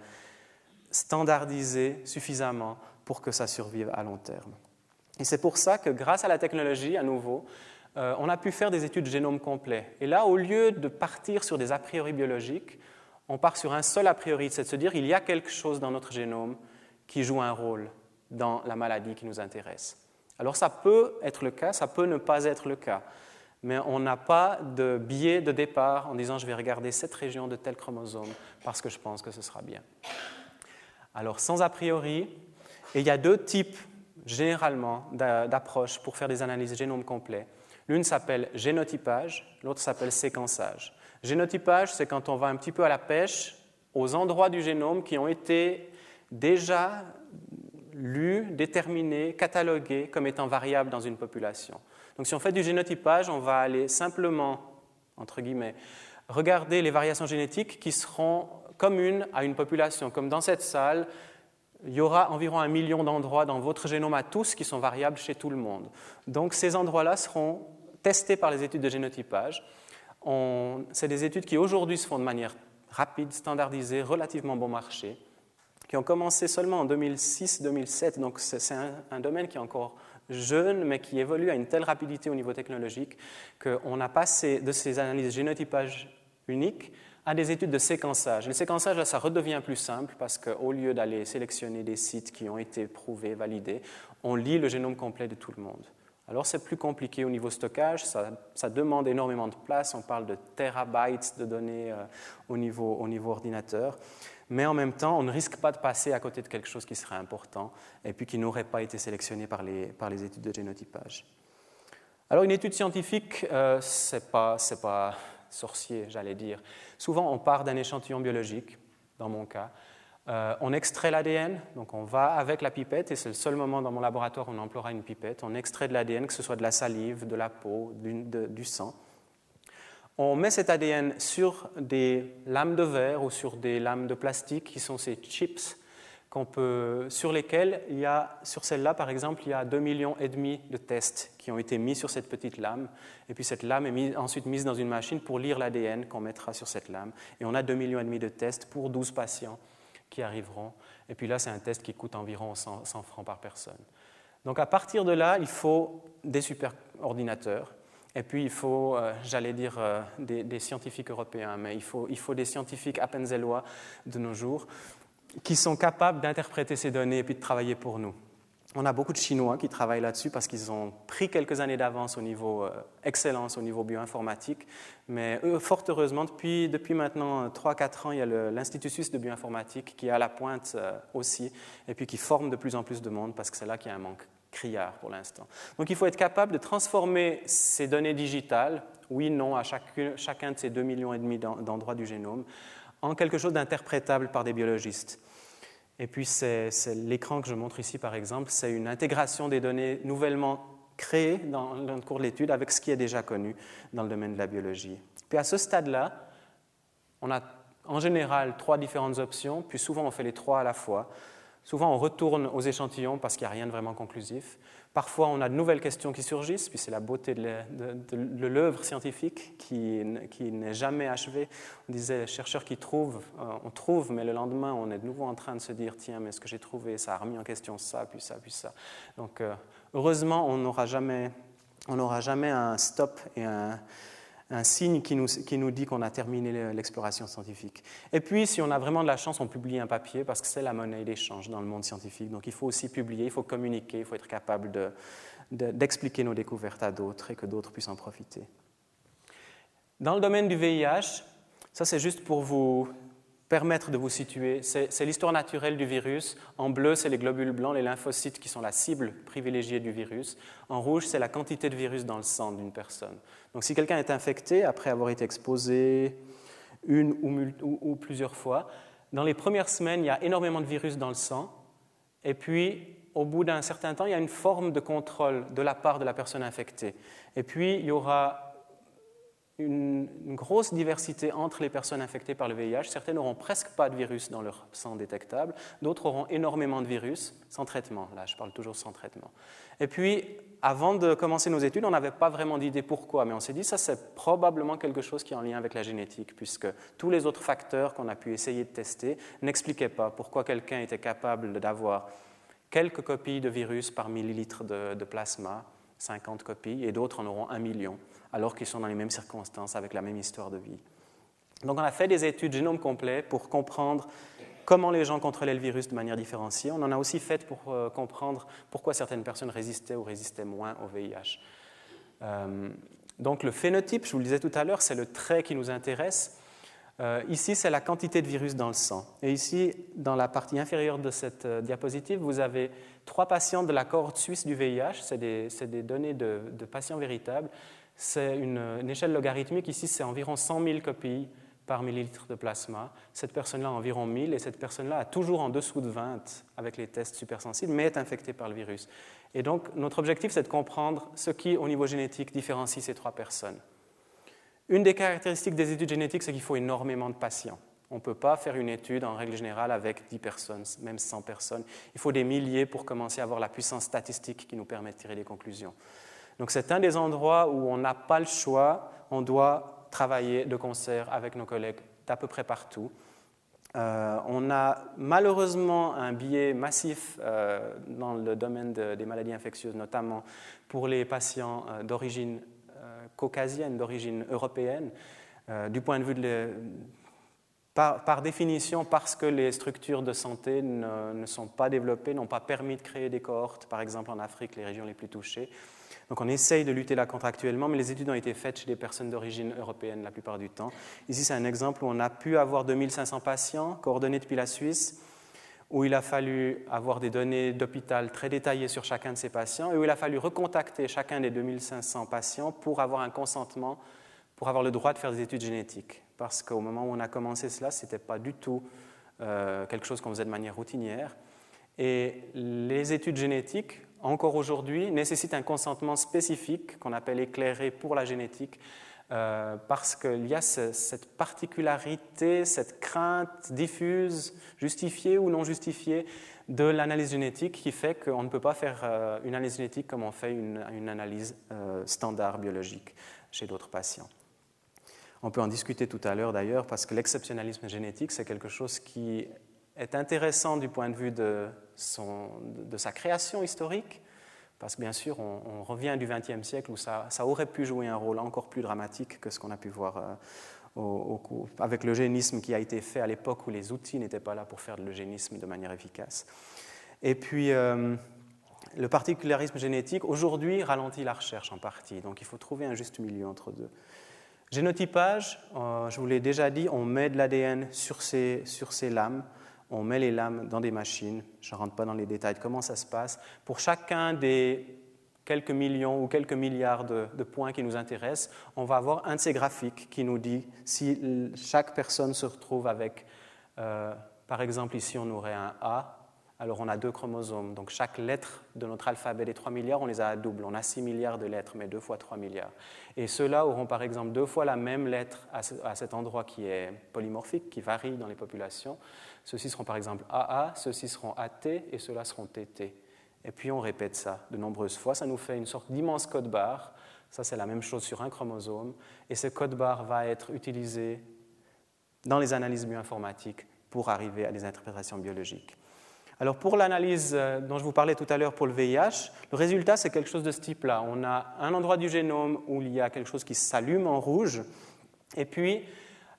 standardisée suffisamment pour que ça survive à long terme. Et c'est pour ça que grâce à la technologie, à nouveau, euh, on a pu faire des études génome complet. Et là, au lieu de partir sur des a priori biologiques, on part sur un seul a priori, c'est de se dire il y a quelque chose dans notre génome qui joue un rôle dans la maladie qui nous intéresse. Alors ça peut être le cas, ça peut ne pas être le cas, mais on n'a pas de biais de départ en disant je vais regarder cette région de tel chromosome parce que je pense que ce sera bien. Alors sans a priori, et il y a deux types généralement d'approches pour faire des analyses génome complet. L'une s'appelle génotypage, l'autre s'appelle séquençage. Génotypage, c'est quand on va un petit peu à la pêche aux endroits du génome qui ont été déjà lus, déterminés, catalogués comme étant variables dans une population. Donc si on fait du génotypage, on va aller simplement, entre guillemets, regarder les variations génétiques qui seront communes à une population. Comme dans cette salle, il y aura environ un million d'endroits dans votre génome à tous qui sont variables chez tout le monde. Donc ces endroits-là seront testés par les études de génotypage. C'est des études qui aujourd'hui se font de manière rapide, standardisée, relativement bon marché, qui ont commencé seulement en 2006-2007. Donc c'est un, domaine qui est encore jeune, mais qui évolue à une telle rapidité au niveau technologique qu'on a passé de ces analyses génotypage uniques à des études de séquençage. Le séquençage, là, ça redevient plus simple parce qu'au lieu d'aller sélectionner des sites qui ont été prouvés, validés, on lit le génome complet de tout le monde. Alors c'est plus compliqué au niveau stockage, ça, demande énormément de place, on parle de terabytes de données euh, au, niveau, au niveau ordinateur, mais en même temps, on ne risque pas de passer à côté de quelque chose qui serait important et puis qui n'aurait pas été sélectionné par les, études de génotypage. Alors une étude scientifique, euh, ce n'est pas, pas sorcier, j'allais dire. Souvent, on part d'un échantillon biologique, dans mon cas. Euh, on extrait l'ADN, donc on va avec la pipette, et c'est le seul moment dans mon laboratoire où on emploiera une pipette. On extrait de l'ADN, que ce soit de la salive, de la peau, du sang. On met cet ADN sur des lames de verre ou sur des lames de plastique qui sont ces chips peut, sur lesquels il y a, sur celle-là par exemple, il y a 2,5 millions et demi de tests qui ont été mis sur cette petite lame. Et puis cette lame est ensuite mise dans une machine pour lire l'ADN qu'on mettra sur cette lame. Et on a 2,5 millions et demi de tests pour 12 patients qui arriveront. Et puis là, c'est un test qui coûte environ 100, francs par personne. Donc à partir de là, il faut des super ordinateurs. Et puis il faut, euh, j'allais dire, euh, des, des, scientifiques européens, mais il faut, il faut des scientifiques appenzellois de nos jours qui sont capables d'interpréter ces données et puis de travailler pour nous. On a beaucoup de Chinois qui travaillent là-dessus parce qu'ils ont pris quelques années d'avance au niveau euh, excellence, au niveau bioinformatique. Mais eux, fort heureusement, depuis, depuis maintenant 3-4 ans, il y a l'Institut suisse de bioinformatique qui est à la pointe euh, aussi et puis qui forme de plus en plus de monde parce que c'est là qu'il y a un manque criard pour l'instant. Donc il faut être capable de transformer ces données digitales, oui, non, à chacun de ces 2,5 millions d'endroits du génome, en quelque chose d'interprétable par des biologistes. Et puis c'est l'écran que je montre ici par exemple, c'est une intégration des données nouvellement créées dans le cours de l'étude avec ce qui est déjà connu dans le domaine de la biologie. Puis à ce stade-là, on a en général trois différentes options, puis souvent on fait les trois à la fois. Souvent, on retourne aux échantillons parce qu'il n'y a rien de vraiment conclusif. Parfois, on a de nouvelles questions qui surgissent, puis c'est la beauté de l'œuvre scientifique qui, n'est jamais achevée. On disait, les chercheurs qui trouvent, euh, on trouve, mais le lendemain, on est de nouveau en train de se dire, tiens, mais ce que j'ai trouvé, ça a remis en question ça, puis ça, puis ça. Donc, euh, heureusement, on n'aura jamais, jamais un stop et un, un signe qui nous, qui nous dit qu'on a terminé l'exploration scientifique. Et puis, si on a vraiment de la chance, on publie un papier parce que c'est la monnaie d'échange dans le monde scientifique. Donc, il faut aussi publier, il faut communiquer, il faut être capable d'expliquer de, nos découvertes à d'autres et que d'autres puissent en profiter. Dans le domaine du VIH, ça c'est juste pour vous permettre de vous situer. C'est l'histoire naturelle du virus. En bleu, c'est les globules blancs, les lymphocytes qui sont la cible privilégiée du virus. En rouge, c'est la quantité de virus dans le sang d'une personne. Donc si quelqu'un est infecté après avoir été exposé une ou, plusieurs fois, dans les premières semaines, il y a énormément de virus dans le sang. Et puis, au bout d'un certain temps, il y a une forme de contrôle de la part de la personne infectée. Et puis, il y aura une, grosse diversité entre les personnes infectées par le VIH. Certaines n'auront presque pas de virus dans leur sang détectable, d'autres auront énormément de virus sans traitement. Là, je parle toujours sans traitement. Et puis, avant de commencer nos études, on n'avait pas vraiment d'idée pourquoi, mais on s'est dit ça c'est probablement quelque chose qui est en lien avec la génétique, puisque tous les autres facteurs qu'on a pu essayer de tester n'expliquaient pas pourquoi quelqu'un était capable d'avoir quelques copies de virus par millilitre de, plasma, 50 copies, et d'autres en auront un million alors qu'ils sont dans les mêmes circonstances, avec la même histoire de vie. Donc on a fait des études génome complet pour comprendre comment les gens contrôlaient le virus de manière différenciée. On en a aussi fait pour euh, comprendre pourquoi certaines personnes résistaient ou résistaient moins au VIH. Euh, donc le phénotype, je vous le disais tout à l'heure, c'est le trait qui nous intéresse. Euh, ici, c'est la quantité de virus dans le sang. Et ici, dans la partie inférieure de cette diapositive, vous avez trois patients de la cohorte suisse du VIH. C'est des, données de, de patients véritables c'est une, échelle logarithmique. Ici, c'est environ 100 000 copies par millilitre de plasma. Cette personne-là, environ 1000, et cette personne-là a toujours en dessous de 20 avec les tests supersensibles, mais est infectée par le virus. Et donc, notre objectif, c'est de comprendre ce qui, au niveau génétique, différencie ces trois personnes. Une des caractéristiques des études génétiques, c'est qu'il faut énormément de patients. On ne peut pas faire une étude en règle générale avec 10 personnes, même 100 personnes. Il faut des milliers pour commencer à avoir la puissance statistique qui nous permet de tirer des conclusions. Donc c'est un des endroits où on n'a pas le choix, on doit travailler de concert avec nos collègues d'à peu près partout. Euh, on a malheureusement un biais massif euh, dans le domaine des maladies infectieuses, notamment pour les patients euh, d'origine caucasienne, d'origine européenne, du point de vue de par, définition, parce que les structures de santé ne, ne sont pas développées, n'ont pas permis de créer des cohortes, par exemple en Afrique, les régions les plus touchées, donc on essaye de lutter là contre actuellement, mais les études ont été faites chez des personnes d'origine européenne la plupart du temps. Ici, c'est un exemple où on a pu avoir 2500 patients coordonnés depuis la Suisse, où il a fallu avoir des données d'hôpital très détaillées sur chacun de ces patients, et où il a fallu recontacter chacun des 2500 patients pour avoir un consentement, pour avoir le droit de faire des études génétiques. Parce qu'au moment où on a commencé cela, ce n'était pas du tout euh, quelque chose qu'on faisait de manière routinière. Et les études génétiques encore aujourd'hui, nécessite un consentement spécifique qu'on appelle éclairé pour la génétique, euh, parce qu'il y a cette particularité, cette crainte diffuse, justifiée ou non justifiée, de l'analyse génétique qui fait qu'on ne peut pas faire euh, une analyse génétique comme on fait une, analyse euh, standard biologique chez d'autres patients. On peut en discuter tout à l'heure d'ailleurs, parce que l'exceptionnalisme génétique, c'est quelque chose qui est intéressant du point de vue de, de sa création historique, parce que bien sûr, on, revient du XXe siècle où ça, aurait pu jouer un rôle encore plus dramatique que ce qu'on a pu voir euh, au, avec l'eugénisme qui a été fait à l'époque où les outils n'étaient pas là pour faire de l'eugénisme de manière efficace. Et puis, euh, le particularisme génétique, aujourd'hui, ralentit la recherche en partie. Donc, il faut trouver un juste milieu entre deux. Génotypage, euh, je vous l'ai déjà dit, on met de l'ADN sur ces, sur ces lames on met les lames dans des machines. Je ne rentre pas dans les détails de comment ça se passe? Pour chacun des quelques millions ou quelques milliards de, points qui nous intéressent, on va avoir un de ces graphiques qui nous dit si chaque personne se retrouve avec, euh, par exemple ici on aurait un A, alors on a deux chromosomes. Donc chaque lettre de notre alphabet des 3 milliards, on les a à double. On a 6 milliards de lettres, mais deux fois 3 milliards. Et ceux-là auront par exemple deux fois la même lettre à cet endroit qui est polymorphique, qui varie dans les populations. Ceux-ci seront par exemple AA, ceux-ci seront AT et ceux-là seront TT. Et puis on répète ça de nombreuses fois. Ça nous fait une sorte d'immense code barre. Ça, c'est la même chose sur un chromosome. Et ce code barre va être utilisé dans les analyses bioinformatiques pour arriver à des interprétations biologiques. Alors pour l'analyse euh, dont je vous parlais tout à l'heure pour le VIH, le résultat c'est quelque chose de ce type-là. On a un endroit du génome où il y a quelque chose qui s'allume en rouge, et puis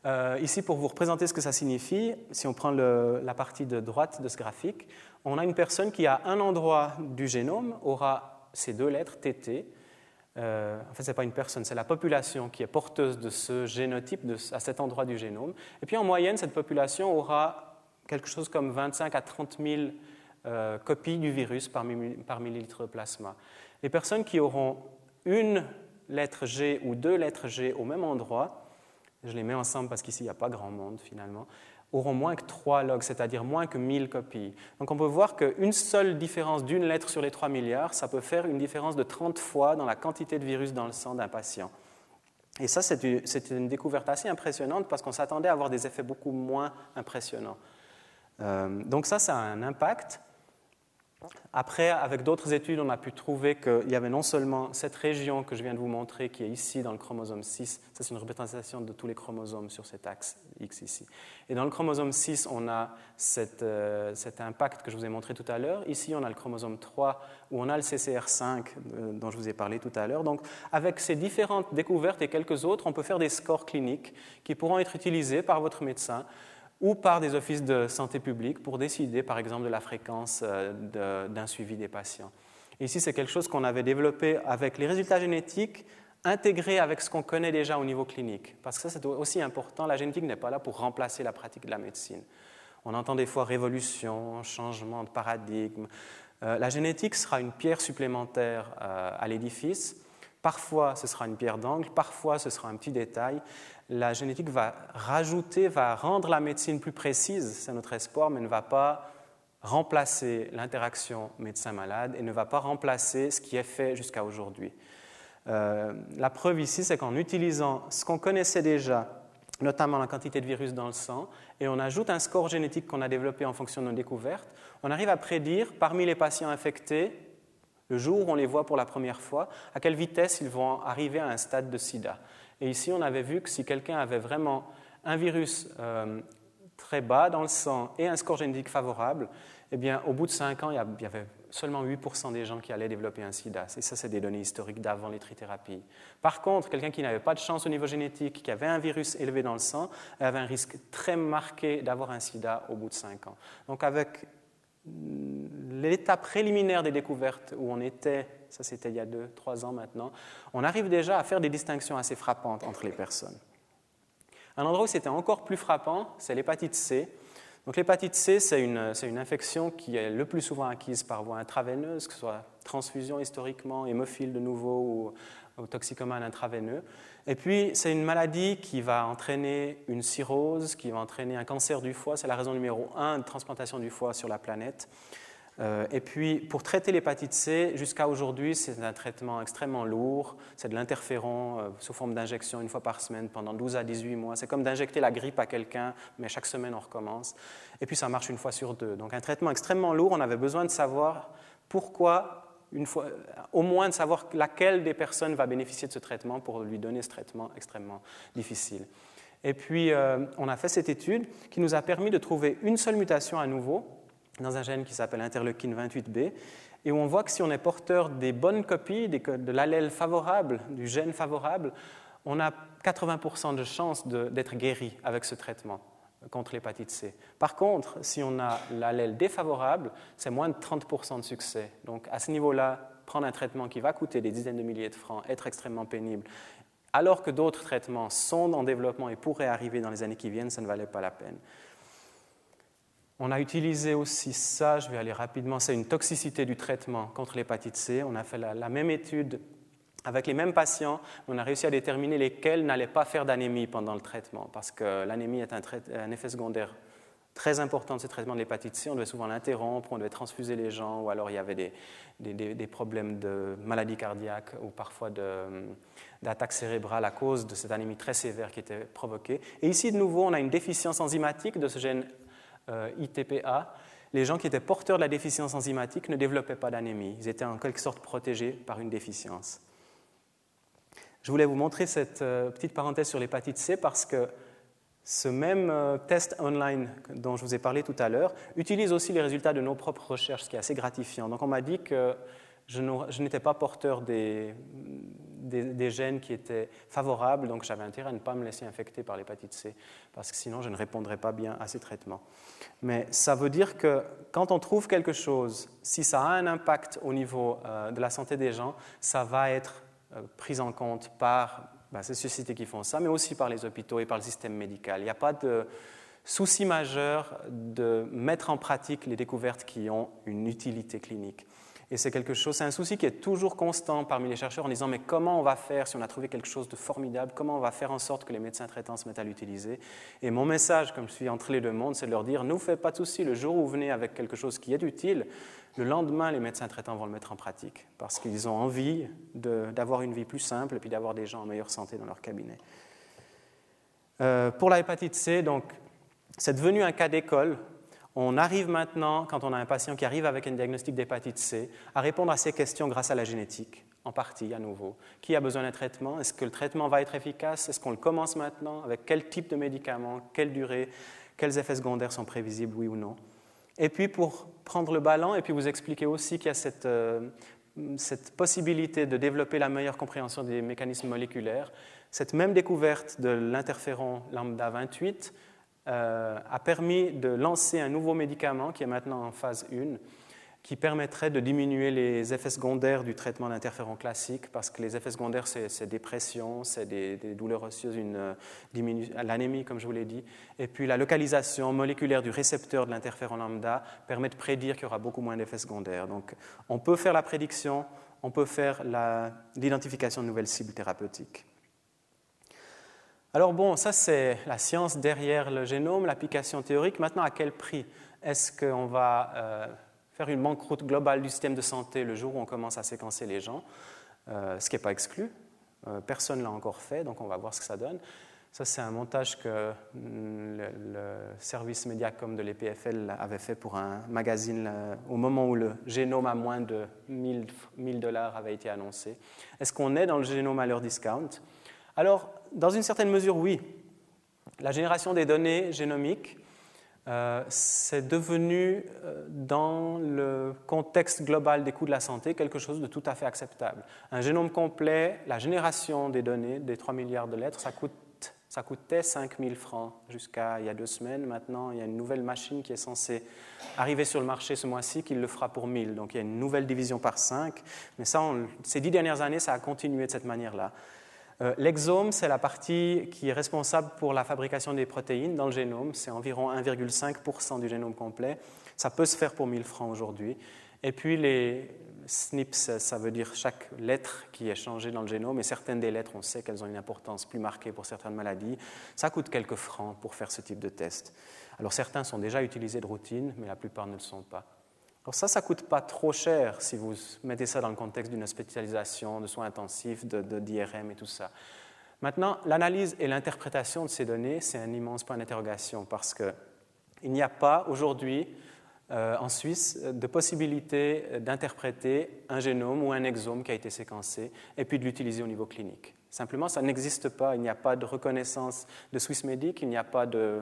euh, ici pour vous représenter ce que ça signifie, si on prend la partie de droite de ce graphique, on a une personne qui à un endroit du génome aura ces deux lettres TT. Euh, en fait, ce n'est pas une personne, c'est la population qui est porteuse de ce génotype à cet endroit du génome. Et puis en moyenne, cette population aura quelque chose comme 25 à 30 000 euh, copies du virus par, millilitre de plasma. Les personnes qui auront une lettre G ou deux lettres G au même endroit, je les mets ensemble parce qu'ici il n'y a pas grand monde finalement, auront moins que 3 logs, c'est-à-dire moins que 1000 copies. Donc on peut voir qu'une seule différence d'une lettre sur les 3 milliards, ça peut faire une différence de 30 fois dans la quantité de virus dans le sang d'un patient. Et ça, c'est une découverte assez impressionnante parce qu'on s'attendait à avoir des effets beaucoup moins impressionnants. Euh, donc ça, ça a un impact. Après, avec d'autres études, on a pu trouver qu'il y avait non seulement cette région que je viens de vous montrer, qui est ici dans le chromosome 6, ça c'est une représentation de tous les chromosomes sur cet axe X ici. Et dans le chromosome 6, on a euh, cet impact que je vous ai montré tout à l'heure. Ici, on a le chromosome 3, où on a le CCR5 euh, dont je vous ai parlé tout à l'heure. Donc, avec ces différentes découvertes et quelques autres, on peut faire des scores cliniques qui pourront être utilisés par votre médecin ou par des offices de santé publique pour décider, par exemple, de la fréquence euh, d'un suivi des patients. ici, c'est quelque chose qu'on avait développé avec les résultats génétiques intégrés avec ce qu'on connaît déjà au niveau clinique. Parce que ça, c'est aussi important. La génétique n'est pas là pour remplacer la pratique de la médecine. On entend des fois révolution, changement de paradigme. Euh, la génétique sera une pierre supplémentaire euh, à l'édifice. Parfois, ce sera une pierre d'angle, parfois, ce sera un petit détail, la génétique va rajouter, va rendre la médecine plus précise, c'est notre espoir, mais ne va pas remplacer l'interaction médecin-malade et ne va pas remplacer ce qui est fait jusqu'à aujourd'hui. Euh, la preuve ici, c'est qu'en utilisant ce qu'on connaissait déjà, notamment la quantité de virus dans le sang, et on ajoute un score génétique qu'on a développé en fonction de nos découvertes, on arrive à prédire parmi les patients infectés, le jour où on les voit pour la première fois, à quelle vitesse ils vont arriver à un stade de sida. Et ici, on avait vu que si quelqu'un avait vraiment un virus euh, très bas dans le sang et un score génétique favorable, eh bien, au bout de 5 ans, il y avait seulement 8% des gens qui allaient développer un sida. Et ça, c'est des données historiques d'avant les trithérapies. Par contre, quelqu'un qui n'avait pas de chance au niveau génétique, qui avait un virus élevé dans le sang, avait un risque très marqué d'avoir un sida au bout de 5 ans. Donc, avec l'état préliminaire des découvertes où on était, ça c'était il y a deux, trois ans maintenant, on arrive déjà à faire des distinctions assez frappantes entre les personnes. Un endroit où c'était encore plus frappant, c'est l'hépatite C. Donc l'hépatite C, c'est une, une, infection qui est le plus souvent acquise par voie intraveineuse, que ce soit transfusion historiquement, hémophile de nouveau ou, ou toxicomane intraveineux. Et puis, c'est une maladie qui va entraîner une cirrhose, qui va entraîner un cancer du foie. C'est la raison numéro un de transplantation du foie sur la planète. Euh, et puis, pour traiter l'hépatite C, jusqu'à aujourd'hui, c'est un traitement extrêmement lourd. C'est de l'interféron euh, sous forme d'injection une fois par semaine pendant 12 à 18 mois. C'est comme d'injecter la grippe à quelqu'un, mais chaque semaine, on recommence. Et puis, ça marche une fois sur deux. Donc, un traitement extrêmement lourd. On avait besoin de savoir pourquoi au moins de savoir laquelle des personnes va bénéficier de ce traitement pour lui donner ce traitement extrêmement difficile. Et puis, euh, on a fait cette étude qui nous a permis de trouver une seule mutation à nouveau dans un gène qui s'appelle interleukine 28B, et où on voit que si on est porteur des bonnes copies de l'allèle favorable, du gène favorable, on a 80% de chances d'être guéri avec ce traitement contre l'hépatite C. Par contre, si on a l'allèle défavorable, c'est moins de 30% de succès. Donc à ce niveau-là, prendre un traitement qui va coûter des dizaines de milliers de francs, être extrêmement pénible, alors que d'autres traitements sont en développement et pourraient arriver dans les années qui viennent, ça ne valait pas la peine. On a utilisé aussi ça, je vais aller rapidement, c'est une toxicité du traitement contre l'hépatite C. On a fait la, même étude avec les mêmes patients, on a réussi à déterminer lesquels n'allaient pas faire d'anémie pendant le traitement, parce que l'anémie est un, effet secondaire très important de ce traitement de l'hépatite C. On devait souvent l'interrompre, on devait transfuser les gens, ou alors il y avait des, problèmes de maladie cardiaque ou parfois d'attaque cérébrale à cause de cette anémie très sévère qui était provoquée. Et ici, de nouveau, on a une déficience enzymatique de ce gène euh, ITPA. Les gens qui étaient porteurs de la déficience enzymatique ne développaient pas d'anémie. Ils étaient en quelque sorte protégés par une déficience. Je voulais vous montrer cette euh, petite parenthèse sur l'hépatite C parce que ce même euh, test online dont je vous ai parlé tout à l'heure utilise aussi les résultats de nos propres recherches, ce qui est assez gratifiant. Donc on m'a dit que je n'étais pas porteur des, gènes qui étaient favorables, donc j'avais intérêt à ne pas me laisser infecter par l'hépatite C, parce que sinon je ne répondrais pas bien à ces traitements. Mais ça veut dire que quand on trouve quelque chose, si ça a un impact au niveau euh, de la santé des gens, ça va être euh, pris en compte par ben, ces sociétés qui font ça, mais aussi par les hôpitaux et par le système médical. Il n'y a pas de souci majeur de mettre en pratique les découvertes qui ont une utilité clinique. Et c'est quelque chose, c'est un souci qui est toujours constant parmi les chercheurs en disant mais comment on va faire si on a trouvé quelque chose de formidable, comment on va faire en sorte que les médecins traitants se mettent à l'utiliser? Et mon message, comme je suis entre les deux mondes, c'est de leur dire ne vous faites pas de soucis, le jour où vous venez avec quelque chose qui est utile, le lendemain, les médecins traitants vont le mettre en pratique parce qu'ils ont envie d'avoir une vie plus simple et puis d'avoir des gens en meilleure santé dans leur cabinet. Euh, pour la hépatite C, donc, c'est devenu un cas d'école on arrive maintenant, quand on a un patient qui arrive avec un diagnostic d'hépatite C, à répondre à ces questions grâce à la génétique, en partie à nouveau. Qui a besoin d'un traitement? Est-ce que le traitement va être efficace? Est-ce qu'on le commence maintenant? Avec quel type de médicament? Quelle durée? Quels effets secondaires sont prévisibles, oui ou non? Et puis pour prendre le ballon et puis vous expliquer aussi qu'il y a cette, euh, cette possibilité de développer la meilleure compréhension des mécanismes moléculaires, cette même découverte de l'interféron lambda 28 euh, a permis de lancer un nouveau médicament qui est maintenant en phase 1, qui permettrait de diminuer les effets secondaires du traitement d'interféron classique, parce que les effets secondaires, c'est dépression, c'est des, douleurs osseuses, euh, l'anémie, comme je vous l'ai dit, et puis la localisation moléculaire du récepteur de l'interféron lambda permet de prédire qu'il y aura beaucoup moins d'effets secondaires. Donc, on peut faire la prédiction, on peut faire l'identification de nouvelles cibles thérapeutiques. Alors bon, ça c'est la science derrière le génome, l'application théorique. Maintenant, à quel prix Est-ce qu'on va euh, faire une banqueroute globale du système de santé le jour où on commence à séquencer les gens euh, Ce qui n'est pas exclu. Euh, personne ne l'a encore fait, donc on va voir ce que ça donne. Ça, c'est un montage que mm, le, service Mediacom de l'EPFL avait fait pour un magazine au moment où le génome à moins de 1000 dollars avait été annoncé. Est-ce qu'on est dans le génome à leur discount? Alors, dans une certaine mesure, oui. La génération des données génomiques, euh, c'est devenu, euh, dans le contexte global des coûts de la santé, quelque chose de tout à fait acceptable. Un génome complet, la génération des données, des 3 milliards de lettres, ça, coûte, ça coûtait 5 000 francs jusqu'à il y a deux semaines. Maintenant, il y a une nouvelle machine qui est censée arriver sur le marché ce mois-ci qui le fera pour 1000. Donc il y a une nouvelle division par 5. Mais ça, ces dix dernières années, ça a continué de cette manière-là. Euh, l'exome, c'est la partie qui est responsable pour la fabrication des protéines dans le génome. C'est environ 1,5% du génome complet. Ça peut se faire pour 1000 francs aujourd'hui. Et puis les SNPs, ça veut dire chaque lettre qui est changée dans le génome. Et certaines des lettres, on sait qu'elles ont une importance plus marquée pour certaines maladies. Ça coûte quelques francs pour faire ce type de test. Alors certains sont déjà utilisés de routine, mais la plupart ne le sont pas. Alors ça, ça ne coûte pas trop cher si vous mettez ça dans le contexte d'une hospitalisation, de soins intensifs, d'IRM de, et tout ça. Maintenant, l'analyse et l'interprétation de ces données, c'est un immense point d'interrogation parce qu'il n'y a pas aujourd'hui euh, en Suisse de possibilité d'interpréter un génome ou un exome qui a été séquencé et puis de l'utiliser au niveau clinique. Simplement, ça n'existe pas. Il n'y a pas de reconnaissance de Swissmedic, il n'y a pas de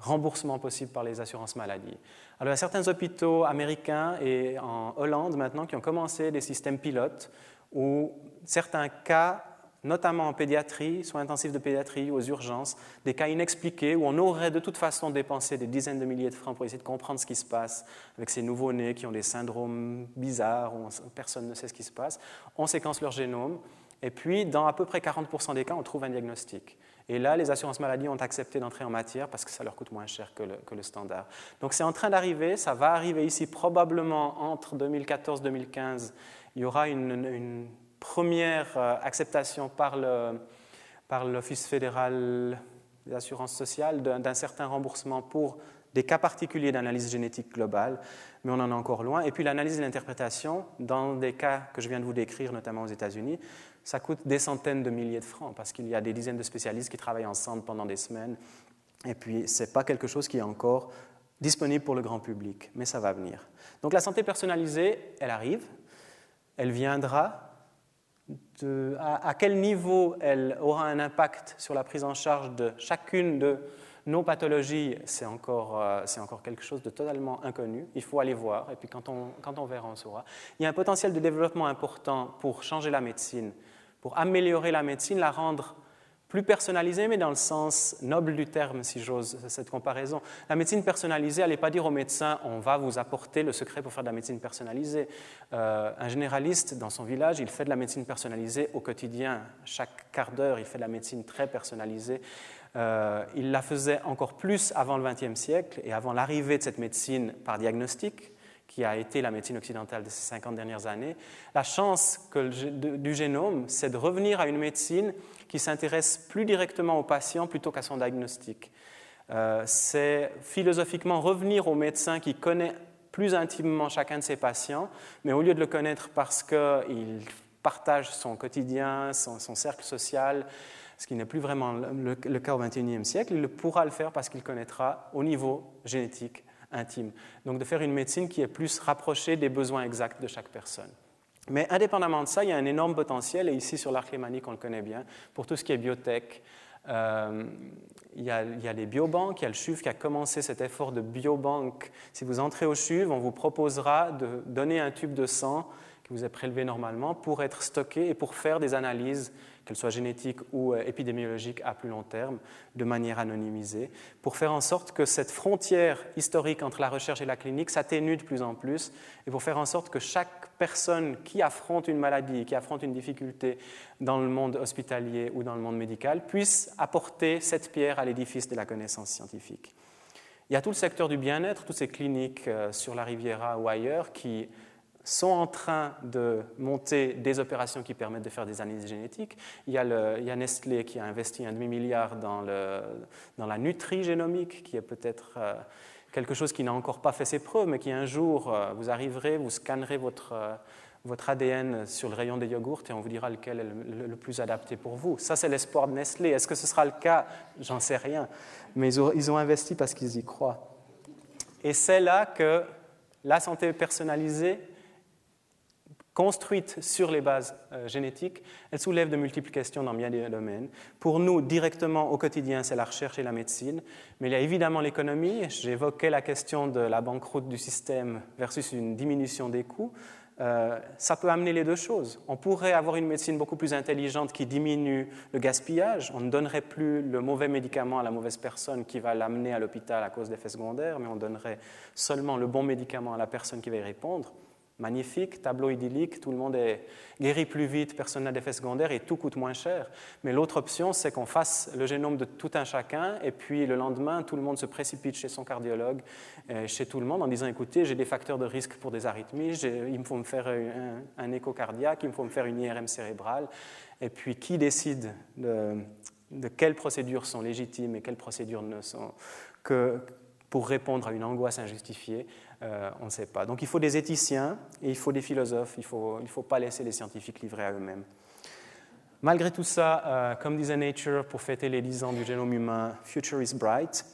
remboursement possible par les assurances maladie. Alors, il y a certains hôpitaux américains et en Hollande maintenant qui ont commencé des systèmes pilotes où certains cas, notamment en pédiatrie, soins intensifs de pédiatrie, aux urgences, des cas inexpliqués où on aurait de toute façon dépensé des dizaines de milliers de francs pour essayer de comprendre ce qui se passe avec ces nouveaux-nés qui ont des syndromes bizarres où personne ne sait ce qui se passe. On séquence leur génome Et puis, dans à peu près 40% des cas, on trouve un diagnostic. Et là, les assurances maladies ont accepté d'entrer en matière parce que ça leur coûte moins cher que le, standard. Donc c'est en train d'arriver, ça va arriver ici probablement entre 2014-2015. Il y aura une, première euh, acceptation par l'Office fédéral des assurances sociales d'un certain remboursement pour des cas particuliers d'analyse génétique globale, mais on en est encore loin. Et puis l'analyse et l'interprétation, dans des cas que je viens de vous décrire, notamment aux États-Unis, ça coûte des centaines de milliers de francs parce qu'il y a des dizaines de spécialistes qui travaillent ensemble pendant des semaines. Et puis, ce n'est pas quelque chose qui est encore disponible pour le grand public, mais ça va venir. Donc la santé personnalisée, elle arrive, elle viendra. à, quel niveau elle aura un impact sur la prise en charge de chacune de nos pathologies, c'est encore, euh, encore quelque chose de totalement inconnu. Il faut aller voir, et puis quand on, quand on verra, on saura. Il y a un potentiel de développement important pour changer la médecine pour améliorer la médecine, la rendre plus personnalisée, mais dans le sens noble du terme, si j'ose cette comparaison. La médecine personnalisée, n'allait pas dire au médecin on va vous apporter le secret pour faire de la médecine personnalisée. Euh, un généraliste, dans son village, il fait de la médecine personnalisée au quotidien. Chaque quart d'heure, il fait de la médecine très personnalisée. Euh, il la faisait encore plus avant le XXe siècle et avant l'arrivée de cette médecine par diagnostic qui a été la médecine occidentale de ces 50 dernières années, la chance du génome, c'est de revenir à une médecine qui s'intéresse plus directement au patient plutôt qu'à son diagnostic. Euh, c'est philosophiquement revenir au médecin qui connaît plus intimement chacun de ses patients, mais au lieu de le connaître parce qu'il partage son quotidien, son, cercle social, ce qui n'est plus vraiment le, le, cas au XXIe siècle, il pourra le faire parce qu'il connaîtra au niveau génétique intime. Donc de faire une médecine qui est plus rapprochée des besoins exacts de chaque personne. Mais indépendamment de ça, il y a un énorme potentiel, et ici sur l'arc lémanique, on le connaît bien, pour tout ce qui est biotech. Euh, il, y a, il, y les biobanques, il y a le CHUV qui a commencé cet effort de biobanque. Si vous entrez au CHUV, on vous proposera de donner un tube de sang qui vous est prélevé normalement pour être stocké et pour faire des analyses qu'elles soient génétiques ou euh, épidémiologiques à plus long terme, de manière anonymisée, pour faire en sorte que cette frontière historique entre la recherche et la clinique s'atténue de plus en plus, et pour faire en sorte que chaque personne qui affronte une maladie, qui affronte une difficulté dans le monde hospitalier ou dans le monde médical, puisse apporter cette pierre à l'édifice de la connaissance scientifique. Il y a tout le secteur du bien-être, toutes ces cliniques euh, sur la Riviera ou ailleurs qui sont en train de monter des opérations qui permettent de faire des analyses génétiques. Il y a, Nestlé qui a investi un demi-milliard dans, la nutri-génomique, qui est peut-être euh, quelque chose qui n'a encore pas fait ses preuves, mais qui un jour, euh, vous arriverez, vous scannerez votre, euh, votre ADN sur le rayon des yogourts et on vous dira lequel est le, plus adapté pour vous. Ça, c'est l'espoir de Nestlé. Est-ce que ce sera le cas? J'en sais rien. Mais ils ont investi parce qu'ils y croient. Et c'est là que la santé personnalisée construite sur les bases euh, génétiques, elle soulève de multiples questions dans bien des domaines. Pour nous, directement au quotidien, c'est la recherche et la médecine, mais il y a évidemment l'économie. J'évoquais la question de la banqueroute du système versus une diminution des coûts. Euh, ça peut amener les deux choses. On pourrait avoir une médecine beaucoup plus intelligente qui diminue le gaspillage. On ne donnerait plus le mauvais médicament à la mauvaise personne qui va l'amener à l'hôpital à cause d'effets secondaires, mais on donnerait seulement le bon médicament à la personne qui va y répondre magnifique, tableau idyllique, tout le monde est guéri plus vite, personne n'a d'effet secondaire et tout coûte moins cher. Mais l'autre option, c'est qu'on fasse le génome de tout un chacun et puis le lendemain, tout le monde se précipite chez son cardiologue, euh, chez tout le monde en disant écoutez, j'ai des facteurs de risque pour des arythmies, il faut me faire un, écho cardiaque, il faut me faire une IRM cérébrale. Et puis qui décide de, de quelles procédures sont légitimes et quelles procédures ne sont que pour répondre à une angoisse injustifiée? Euh, on ne sait pas. Donc il faut des éthiciens et il faut des philosophes. Il ne faut, il faut pas laisser les scientifiques livrer à eux-mêmes. Malgré tout ça, euh, comme disait Nature pour fêter les 10 ans du génome humain, Future is bright.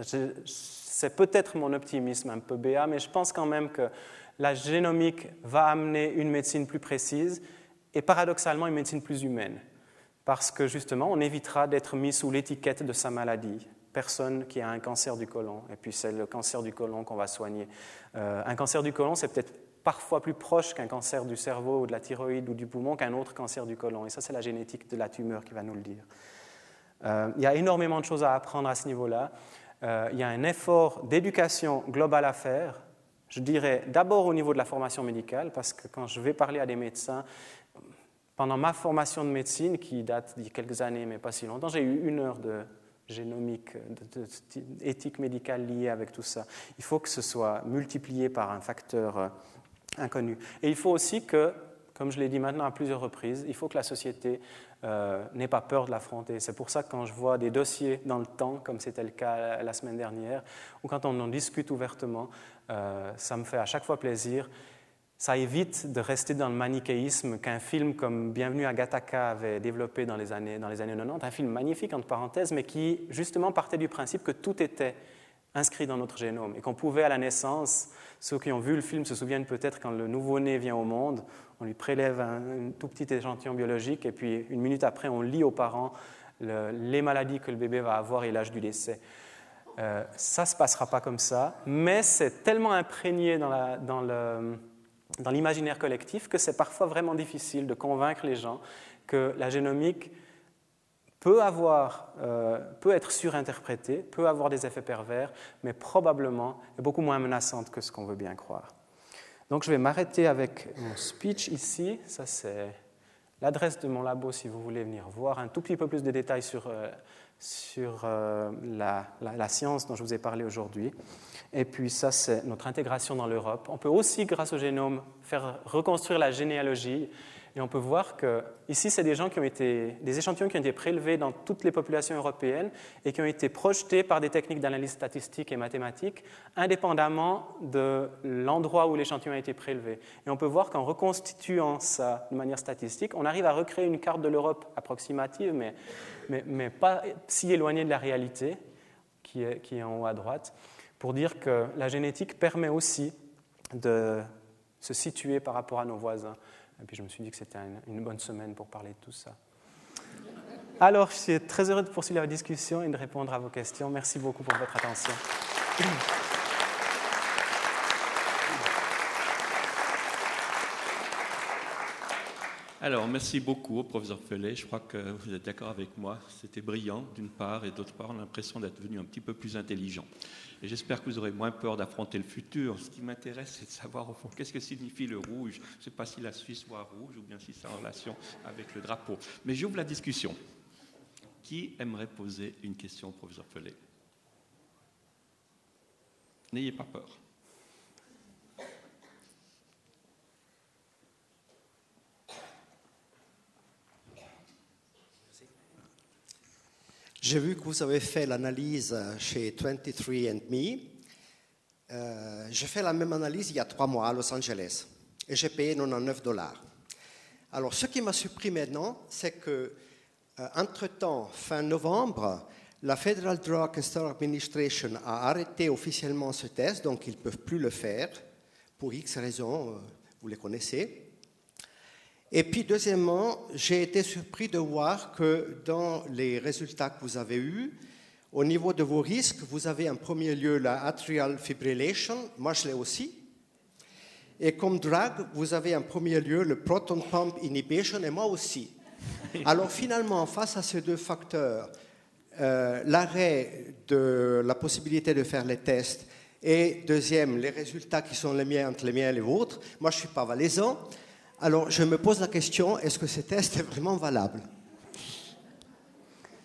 C'est peut-être mon optimisme un peu béat, mais je pense quand même que la génomique va amener une médecine plus précise et paradoxalement une médecine plus humaine. Parce que justement, on évitera d'être mis sous l'étiquette de sa maladie personne qui a un cancer du côlon, et puis c'est le cancer du côlon qu'on va soigner. Euh, un cancer du côlon, c'est peut-être parfois plus proche qu'un cancer du cerveau ou de la thyroïde ou du poumon qu'un autre cancer du côlon, et ça c'est la génétique de la tumeur qui va nous le dire. Euh, il y a énormément de choses à apprendre à ce niveau-là. Euh, il y a un effort d'éducation globale à faire, je dirais d'abord au niveau de la formation médicale, parce que quand je vais parler à des médecins, pendant ma formation de médecine, qui date d'il y a quelques années, mais pas si longtemps, j'ai eu une heure de génomique, d'éthique médicale liée avec tout ça. Il faut que ce soit multiplié par un facteur euh, inconnu. Et il faut aussi que, comme je l'ai dit maintenant à plusieurs reprises, il faut que la société euh, n'ait pas peur de l'affronter. C'est pour ça que quand je vois des dossiers dans le temps, comme c'était le cas la semaine dernière, ou quand on en discute ouvertement, euh, ça me fait à chaque fois plaisir ça évite de rester dans le manichéisme qu'un film comme Bienvenue à Gattaca avait développé dans les, années, dans les années 90, un film magnifique entre parenthèses, mais qui justement partait du principe que tout était inscrit dans notre génome et qu'on pouvait à la naissance, ceux qui ont vu le film se souviennent peut-être quand le nouveau-né vient au monde, on lui prélève un, tout petit échantillon biologique et puis une minute après on lit aux parents les maladies que le bébé va avoir et l'âge du décès. Euh, ça ne se passera pas comme ça, mais c'est tellement imprégné dans, le dans l'imaginaire collectif que c'est parfois vraiment difficile de convaincre les gens que la génomique peut, avoir, euh, peut être surinterprétée, peut avoir des effets pervers, mais probablement est beaucoup moins menaçante que ce qu'on veut bien croire. Donc je vais m'arrêter avec mon speech ici. Ça c'est l'adresse de mon labo si vous voulez venir voir un tout petit peu plus de détails sur, euh, sur euh, la, la, science dont je vous ai parlé aujourd'hui. Et puis ça, c'est notre intégration dans l'Europe. On peut aussi, grâce au génome, faire reconstruire la généalogie. Et on peut voir que ici, c'est des gens qui ont été, des échantillons qui ont été prélevés dans toutes les populations européennes et qui ont été projetés par des techniques d'analyse statistique et mathématique, indépendamment de l'endroit où l'échantillon a été prélevé. Et on peut voir qu'en reconstituant ça de manière statistique, on arrive à recréer une carte de l'Europe approximative, mais, mais, mais, pas si éloignée de la réalité, qui est, qui est en haut à droite pour dire que la génétique permet aussi de se situer par rapport à nos voisins. Et puis je me suis dit que c'était une bonne semaine pour parler de tout ça. Alors, je suis très heureux de poursuivre la discussion et de répondre à vos questions. Merci beaucoup pour votre attention. Alors, merci beaucoup, professeur Fellet. Je crois que vous êtes d'accord avec moi. C'était brillant, d'une part, et d'autre part, on a l'impression d'être venu un petit peu plus intelligent. Et j'espère que vous aurez moins peur d'affronter le futur. Ce qui m'intéresse, c'est de savoir, au fond, qu'est-ce que signifie le rouge. Je ne sais pas si la Suisse voit rouge ou bien si c'est en relation avec le drapeau. Mais j'ouvre la discussion. Qui aimerait poser une question au professeur Fellet N'ayez pas peur. J'ai vu que vous avez fait l'analyse chez 23andMe. Euh, j'ai fait la même analyse il y a trois mois à Los Angeles et j'ai payé 99 dollars. Alors, ce qui m'a surpris maintenant, c'est que, euh, entre-temps, fin novembre, la Federal Drug and Administration a arrêté officiellement ce test, donc ils ne peuvent plus le faire pour X raisons, euh, vous les connaissez. Et puis, deuxièmement, j'ai été surpris de voir que dans les résultats que vous avez eus, au niveau de vos risques, vous avez en premier lieu la atrial fibrillation, moi je l'ai aussi. Et comme drug, vous avez en premier lieu le proton pump inhibition, et moi aussi. Alors finalement, face à ces deux facteurs, euh, l'arrêt de la possibilité de faire les tests et deuxième, les résultats qui sont les miens entre les miens et les vôtres, moi je ne suis pas valaisan. Alors, je me pose la question, est-ce que ce test est vraiment valable?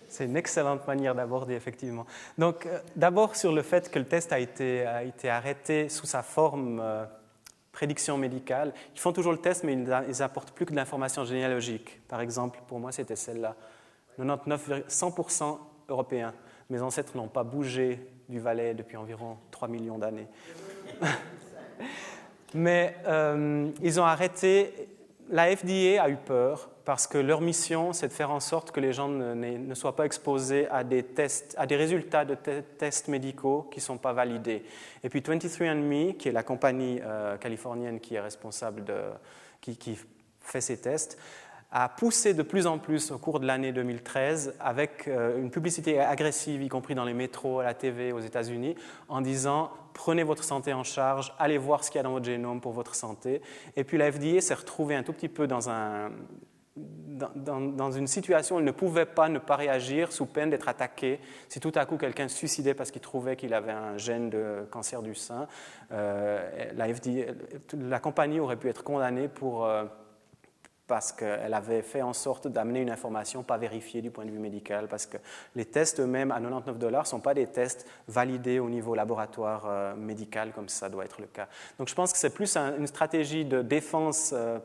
C'est une excellente manière d'aborder, effectivement. Donc, euh, d'abord sur le fait que le test a été, arrêté sous sa forme euh, prédiction médicale. Ils font toujours le test, mais ils n'apportent plus que de l'information généalogique. Par exemple, pour moi, c'était celle-là. 99, 100% européens. Mes ancêtres n'ont pas bougé du Valais depuis environ 3 millions d'années. Mais euh, ils ont arrêté. La FDA a eu peur parce que leur mission, c'est de faire en sorte que les gens ne, soient pas exposés à des, résultats de tests médicaux qui ne sont pas validés. Et puis 23andMe, qui est la compagnie euh, californienne qui est responsable de, qui fait ces tests, a poussé de plus en plus au cours de l'année 2013 avec euh, une publicité agressive, y compris dans les métros, à la TV aux États-Unis, en disant prenez votre santé en charge, allez voir ce qu'il y a dans votre génome pour votre santé. Et puis la FDA s'est retrouvée un tout petit peu dans, un, dans, dans, une situation où elle ne pouvait pas ne pas réagir sous peine d'être attaquée si tout à coup quelqu'un se suicidait parce qu'il trouvait qu'il avait un gène de cancer du sein. Euh, la, FDA, la compagnie aurait pu être condamnée pour... Euh, parce qu'elle avait fait en sorte d'amener une information pas vérifiée du point de vue médical, parce que les tests eux-mêmes à 99 dollars ne sont pas des tests validés au niveau laboratoire euh, médical comme ça doit être le cas. Donc je pense que c'est plus une stratégie de défense euh,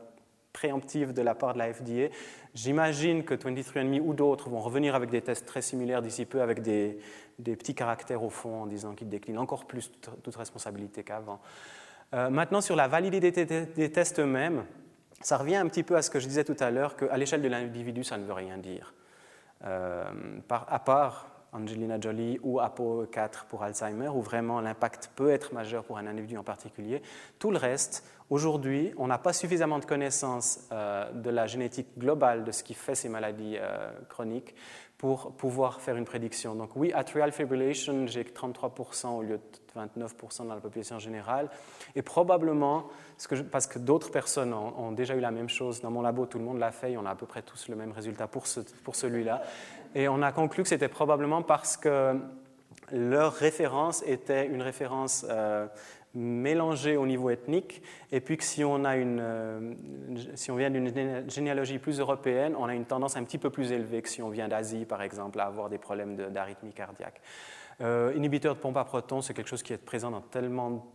préemptive de la part de la FDA. J'imagine que 23andMe ou d'autres vont revenir avec des tests très similaires d'ici peu, avec des, petits caractères au fond en disant qu'ils déclinent encore plus toute, responsabilité qu'avant. Euh, maintenant, sur la validité des tests eux-mêmes, ça revient un petit peu à ce que je disais tout à l'heure, qu'à l'échelle de l'individu, ça ne veut rien dire. Euh, à part Angelina Jolie ou Apo 4 pour Alzheimer, où vraiment l'impact peut être majeur pour un individu en particulier. Tout le reste, aujourd'hui, on n'a pas suffisamment de connaissances euh, de la génétique globale de ce qui fait ces maladies euh, chroniques pour pouvoir faire une prédiction. Donc oui, atrial fibrillation, j'ai 33% au lieu de 29% dans la population générale. Et probablement, parce que d'autres personnes ont, déjà eu la même chose, dans mon labo, tout le monde l'a fait, et on a à peu près tous le même résultat pour, celui-là. Et on a conclu que c'était probablement parce que leur référence était une référence euh, mélangée au niveau ethnique, et puis que si on, a une, euh, si on vient d'une généalogie plus européenne, on a une tendance un petit peu plus élevée que si on vient d'Asie, par exemple, à avoir des problèmes d'arythmie cardiaque. Euh, inhibiteur de pompe à protons, c'est quelque chose qui est présent dans tellement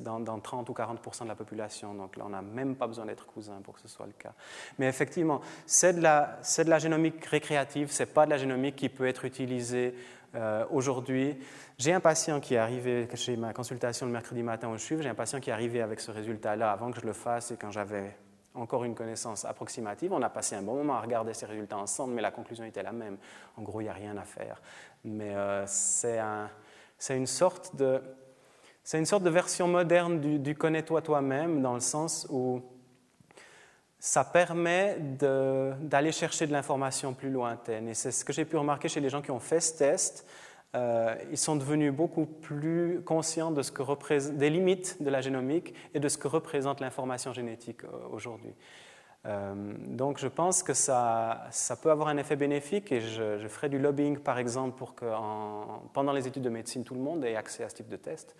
dans, dans, 30 ou 40% de la population. Donc là, on n'a même pas besoin d'être cousin pour que ce soit le cas. Mais effectivement, c'est de, la, de la génomique récréative, ce n'est pas de la génomique qui peut être utilisée euh, aujourd'hui. J'ai un patient qui est arrivé, chez ma consultation le mercredi matin au CHUV, j'ai un patient qui est arrivé avec ce résultat-là avant que je le fasse et quand j'avais encore une connaissance approximative. On a passé un bon moment à regarder ces résultats ensemble, mais la conclusion était la même. En gros, il n'y a rien à faire. Mais euh, c'est un, une sorte de... Version moderne du, du connais-toi toi-même, dans le sens où ça permet d'aller chercher de l'information plus lointaine. Et c'est ce que j'ai pu remarquer chez les gens qui ont fait ce test. Euh, ils sont devenus beaucoup plus conscients des limites de la génomique et de ce que représente l'information génétique euh, aujourd'hui. Euh, donc je pense que ça, peut avoir un effet bénéfique et je ferai du lobbying par exemple pour que pendant les études de médecine tout le monde ait accès à ce type de test,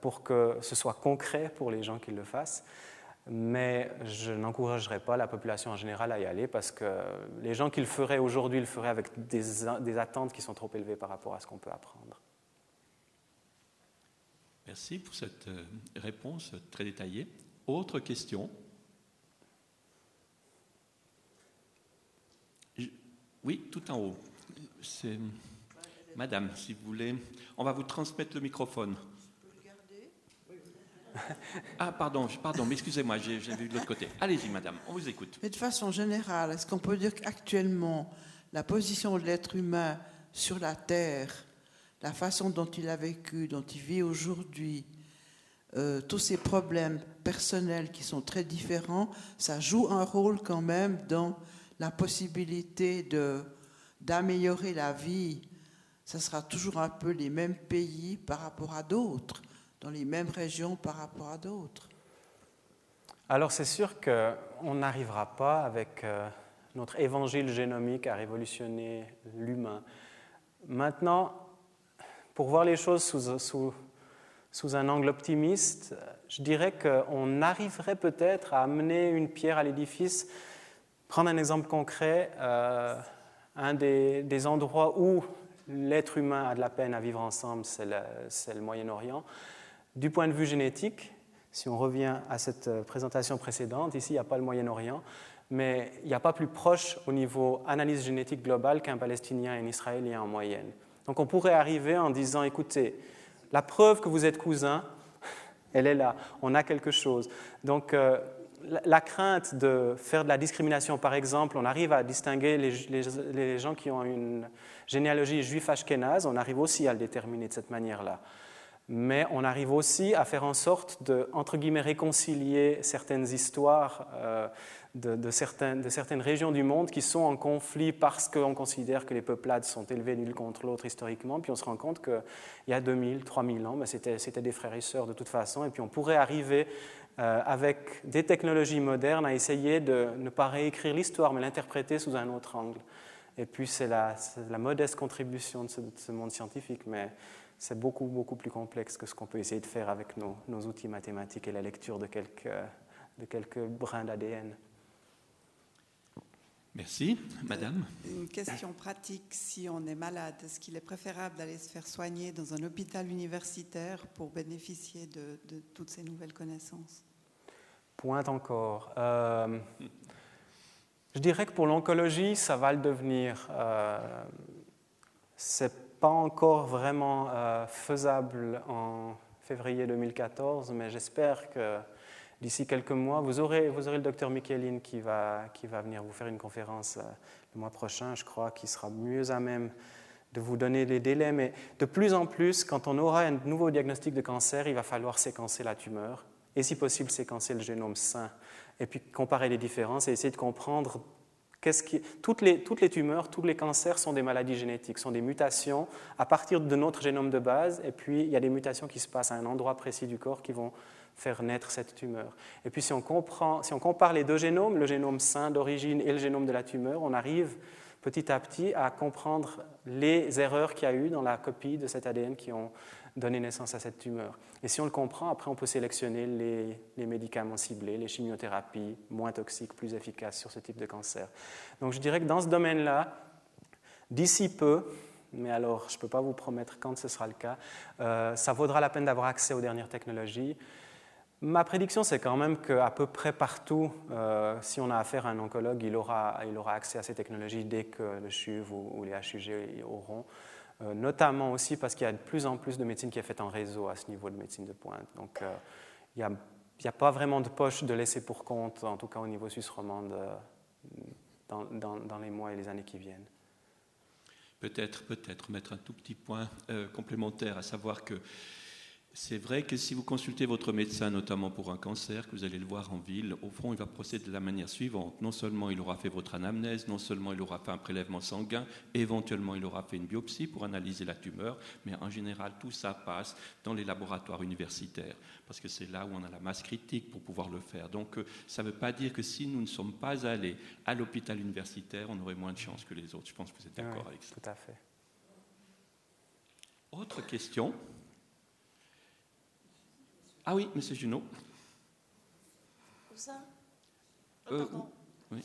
pour que ce soit concret pour les gens qui le fassent mais je n'encouragerais pas la population en général à y aller parce que les gens qui le feraient aujourd'hui le feraient avec des, attentes qui sont trop élevées par rapport à ce qu'on peut apprendre. Merci pour cette euh, réponse très détaillée. Autre question? Oui, tout en haut. Madame, si vous voulez. On va vous transmettre le microphone. Ah, pardon, pardon, mais excusez-moi, j'ai vu de l'autre côté. Allez-y, madame, on vous écoute. Mais de façon générale, est-ce qu'on peut dire qu'actuellement, la position de l'être humain sur la Terre, la façon dont il a vécu, dont il vit aujourd'hui, euh, tous ces problèmes personnels qui sont très différents, ça joue un rôle quand même dans la possibilité d'améliorer la vie. Ça sera toujours un peu les mêmes pays par rapport à d'autres dans les mêmes régions par rapport à d'autres Alors c'est sûr qu'on n'arrivera pas avec euh, notre évangile génomique à révolutionner l'humain. Maintenant, pour voir les choses sous, un angle optimiste, je dirais qu'on arriverait peut-être à amener une pierre à l'édifice. Prendre un exemple concret, euh, un des, endroits où l'être humain a de la peine à vivre ensemble, c'est le Moyen-Orient. Du point de vue génétique, si on revient à cette euh, présentation précédente, ici il n'y a pas le Moyen-Orient, mais il n'y a pas plus proche au niveau analyse génétique globale qu'un Palestinien et un Israélien en moyenne. Donc on pourrait arriver en disant, écoutez, la preuve que vous êtes cousins, elle est là, on a quelque chose. Donc euh, la, crainte de faire de la discrimination, par exemple, on arrive à distinguer les, les gens qui ont une généalogie juif ashkénaze, on arrive aussi à le déterminer de cette manière-là mais on arrive aussi à faire en sorte de, entre guillemets, réconcilier certaines histoires euh, de, certaines, régions du monde qui sont en conflit parce qu'on considère que les peuplades sont élevées l'une contre l'autre historiquement, puis on se rend compte qu'il y a 2000, 3000 ans, ben, c'était des frères et sœurs de toute façon, et puis on pourrait arriver euh, avec des technologies modernes à essayer de ne pas réécrire l'histoire, mais l'interpréter sous un autre angle. Et puis c'est la, modeste contribution de ce, de ce monde scientifique, mais c'est beaucoup, beaucoup plus complexe que ce qu'on peut essayer de faire avec nos, outils mathématiques et la lecture de quelques, de quelques brins d'ADN. Merci. Madame Une question pratique. Si on est malade, est-ce qu'il est préférable d'aller se faire soigner dans un hôpital universitaire pour bénéficier de, de toutes ces nouvelles connaissances? Pointe encore. Euh, je dirais que pour l'oncologie, ça va le devenir. Euh, c'est pas encore vraiment euh, faisable en février 2014, mais j'espère que d'ici quelques mois, vous aurez, vous aurez le docteur Micheline qui va, qui va venir vous faire une conférence euh, le mois prochain, je crois, qui sera mieux à même de vous donner les délais. Mais de plus en plus, quand on aura un nouveau diagnostic de cancer, il va falloir séquencer la tumeur et si possible séquencer le génome sain et puis comparer les différences et essayer de comprendre les, toutes les tumeurs, tous les cancers sont des maladies génétiques, sont des mutations à partir de notre génome de base et puis il y a des mutations qui se passent à un endroit précis du corps qui vont faire naître cette tumeur. Et puis si on, comprend, si on compare les deux génomes, le génome sain d'origine et le génome de la tumeur, on arrive petit à petit à comprendre les erreurs qu'il y a eu dans la copie de cet ADN qui ont donné naissance à cette tumeur. Et si on le comprend, après on peut sélectionner les, les médicaments ciblés, les chimiothérapies moins toxiques, plus efficaces sur ce type de cancer. Donc je dirais que dans ce domaine-là, d'ici peu, mais alors je ne peux pas vous promettre quand ce sera le cas, euh, ça vaudra la peine d'avoir accès aux dernières technologies. Ma prédiction, c'est quand même qu'à peu près partout, euh, si on a affaire à un oncologue, il aura, il aura accès à ces technologies dès que le CHUV ou, les HUG auront. Euh, notamment aussi parce qu'il y a de plus en plus de médecine qui est faite en réseau à ce niveau de médecine de pointe. Donc, euh, il n'y a, pas vraiment de poche de laisser pour compte, en tout cas au niveau suisse romande, dans, dans, dans, les mois et les années qui viennent. Peut-être, peut-être mettre un tout petit point complémentaire, à savoir que c'est vrai que si vous consultez votre médecin, notamment pour un cancer, que vous allez le voir en ville, au fond, il va procéder de la manière suivante. Non seulement il aura fait votre anamnèse, non seulement il aura fait un prélèvement sanguin, éventuellement il aura fait une biopsie pour analyser la tumeur, mais en général, tout ça passe dans les laboratoires universitaires, parce que c'est là où on a la masse critique pour pouvoir le faire. Donc, euh, ça ne veut pas dire que si nous ne sommes pas allés à l'hôpital universitaire, on aurait moins de chances que les autres. Je pense que vous êtes d'accord avec ça. Tout à fait. Autre question? Ah oui, Monsieur Junot. Où ça? Euh, oui.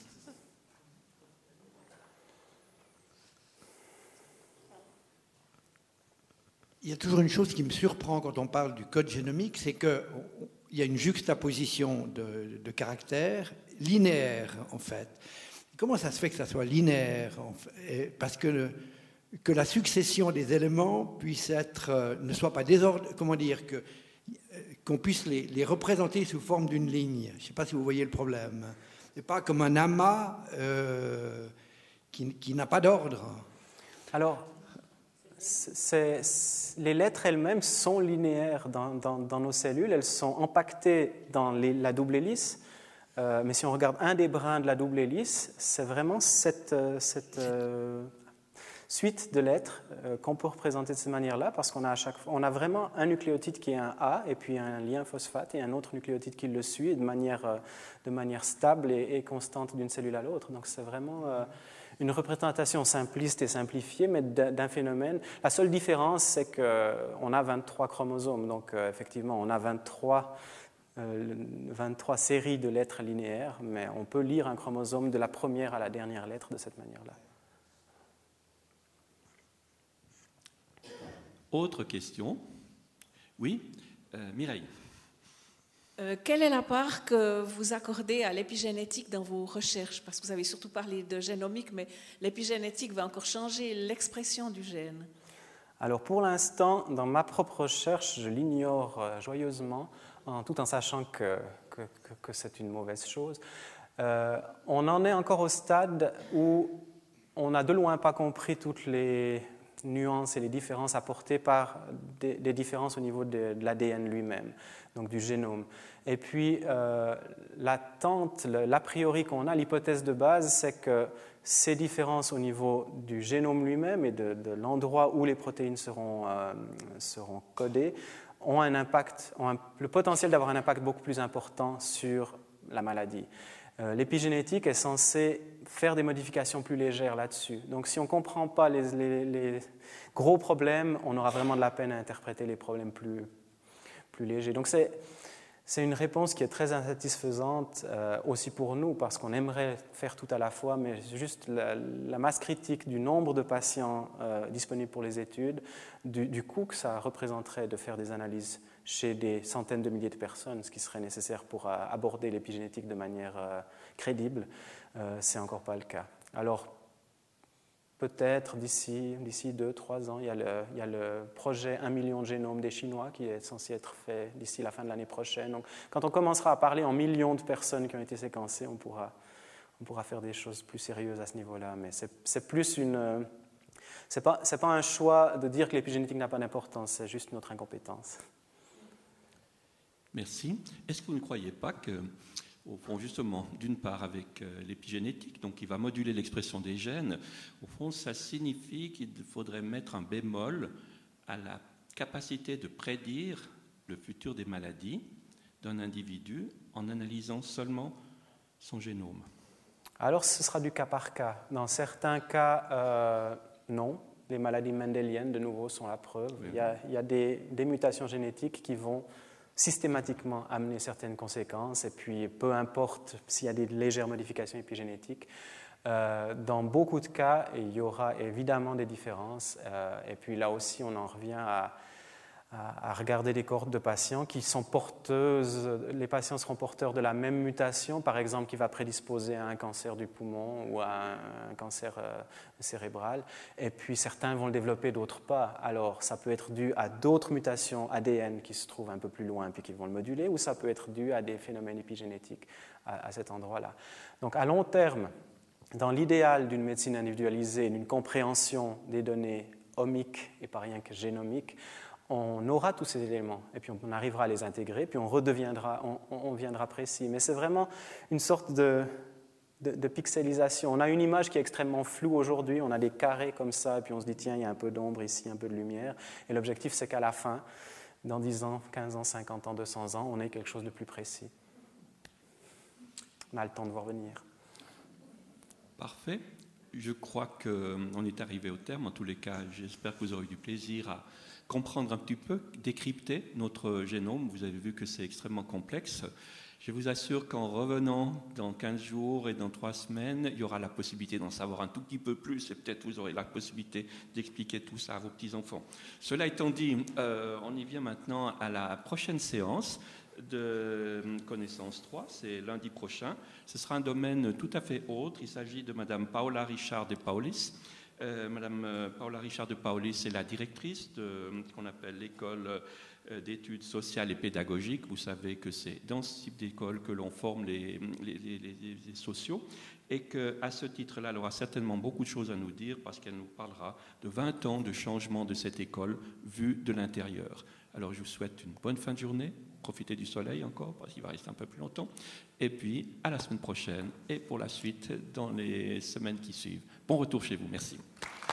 Il y a toujours une chose qui me surprend quand on parle du code génomique, c'est qu'il y a une juxtaposition de, de, caractères linéaires, en fait. Comment ça se fait que ça soit linéaire Parce que, le, que la succession des éléments puisse être, euh, ne soit pas désordre, comment dire, que qu'on puisse les, représenter sous forme d'une ligne. Je ne sais pas si vous voyez le problème. Et pas comme un amas euh, qui, n'a pas d'ordre. Alors, les lettres elles-mêmes sont linéaires dans, nos cellules, elles sont empaquetées dans la double hélice. Euh, mais si on regarde un des brins de la double hélice, c'est vraiment euh, cette suite de lettres euh, qu'on peut représenter de cette manière-là, parce qu'on a, à chaque on a vraiment un nucléotide qui est un A, et puis un lien phosphate, et un autre nucléotide qui le suit, de manière, euh, de manière stable et, constante d'une cellule à l'autre. Donc c'est vraiment euh, une représentation simpliste et simplifiée, mais d'un phénomène. La seule différence, c'est qu'on a 23 chromosomes, donc effectivement, on a 23 23 séries de lettres linéaires, mais on peut lire un chromosome de la première à la dernière lettre de cette manière-là. Autre question Oui, euh, Mireille. Euh, quelle est la part que vous accordez à l'épigénétique dans vos recherches? Parce que vous avez surtout parlé de génomique, mais l'épigénétique va encore changer l'expression du gène. Alors pour l'instant, dans ma propre recherche, je l'ignore euh, joyeusement, en, tout en sachant que, que, que c'est une mauvaise chose. on en est encore au stade où on n'a de loin pas compris toutes les nuances et les différences apportées par des, différences au niveau de, l'ADN lui-même, donc du génome. Et puis, euh, l'attente, l'a priori qu'on a, l'hypothèse de base, c'est que ces différences au niveau du génome lui-même et de, l'endroit où les protéines seront, euh, seront codées ont un impact, ont le potentiel d'avoir un impact beaucoup plus important sur la maladie. Euh, l'épigénétique est censée faire des modifications plus légères là-dessus. Donc si on ne comprend pas les, gros problèmes, on aura vraiment de la peine à interpréter les problèmes plus, plus légers. Donc c'est, c'est une réponse qui est très insatisfaisante euh, aussi pour nous parce qu'on aimerait faire tout à la fois, mais juste la, masse critique du nombre de patients euh, disponibles pour les études, du, coût que ça représenterait de faire des analyses chez des centaines de milliers de personnes, ce qui serait nécessaire pour euh, aborder l'épigénétique de manière crédible, c'est encore pas le cas. Alors Peut-être d'ici, d'ici deux, trois ans, il y, a le, projet 1 million de génomes des Chinois qui est censé être fait d'ici la fin de l'année prochaine. Donc, quand on commencera à parler en millions de personnes qui ont été séquencées, on pourra, faire des choses plus sérieuses à ce niveau-là. Mais c'est, plus une. C'est pas, c'est pas un choix de dire que l'épigénétique n'a pas d'importance, c'est juste notre incompétence. Merci. Est-ce que vous ne croyez pas que au fond, justement, d'une part avec euh, l'épigénétique, donc qui va moduler l'expression des gènes, au fond, ça signifie qu'il faudrait mettre un bémol à la capacité de prédire le futur des maladies d'un individu en analysant seulement son génome? Alors, ce sera du cas par cas. Dans certains cas, euh, non. Les maladies mendéliennes, de nouveau, sont la preuve. Il y a, des, des mutations génétiques qui vont systématiquement amener certaines conséquences, et puis peu importe s'il y a des légères modifications épigénétiques, euh, dans beaucoup de cas, il y aura évidemment des différences, euh, et puis là aussi, on en revient à à, regarder des cohortes de patients qui sont porteuses, les patients seront porteurs de la même mutation, par exemple, qui va prédisposer à un cancer du poumon ou à un, cancer euh, cérébral, et puis certains vont le développer, d'autres pas. Alors, ça peut être dû à d'autres mutations ADN qui se trouvent un peu plus loin puis qui vont le moduler, ou ça peut être dû à des phénomènes épigénétiques à, à cet endroit-là. Donc, à long terme, dans l'idéal d'une médecine individualisée, d'une compréhension des données omiques et pas rien que génomiques, on aura tous ces éléments, et puis on arrivera à les intégrer, puis on redeviendra, on, viendra précis. Mais c'est vraiment une sorte de, pixelisation. On a une image qui est extrêmement floue aujourd'hui, on a des carrés comme ça, et puis on se dit, tiens, il y a un peu d'ombre ici, un peu de lumière. Et l'objectif, c'est qu'à la fin, dans 10 ans, 15 ans, 50 ans, 200 ans, on ait quelque chose de plus précis. On a le temps de voir venir. Parfait. Je crois qu'on est arrivé au terme. En tous les cas, j'espère que vous aurez du plaisir à comprendre un petit peu, décrypter notre génome. Vous avez vu que c'est extrêmement complexe. Je vous assure qu'en revenant dans 15 jours et dans 3 semaines, il y aura la possibilité d'en savoir un tout petit peu plus et peut-être vous aurez la possibilité d'expliquer tout ça à vos petits-enfants. Cela étant dit, euh, on y vient maintenant à la prochaine séance de connaissance 3, c'est lundi prochain. Ce sera un domaine tout à fait autre. Il s'agit de Madame Paola Richard de Paulis euh, Madame euh, Paula Richard de Paoli, c'est la directrice de ce qu'on appelle l'école euh, d'études sociales et pédagogiques. Vous savez que c'est dans ce type d'école que l'on forme les, les, sociaux et qu'à ce titre-là, elle aura certainement beaucoup de choses à nous dire parce qu'elle nous parlera de 20 ans de changement de cette école vue de l'intérieur. Alors je vous souhaite une bonne fin de journée, profitez du soleil encore parce qu'il va rester un peu plus longtemps, et puis à la semaine prochaine et pour la suite dans les semaines qui suivent. Bon retour chez vous. Merci.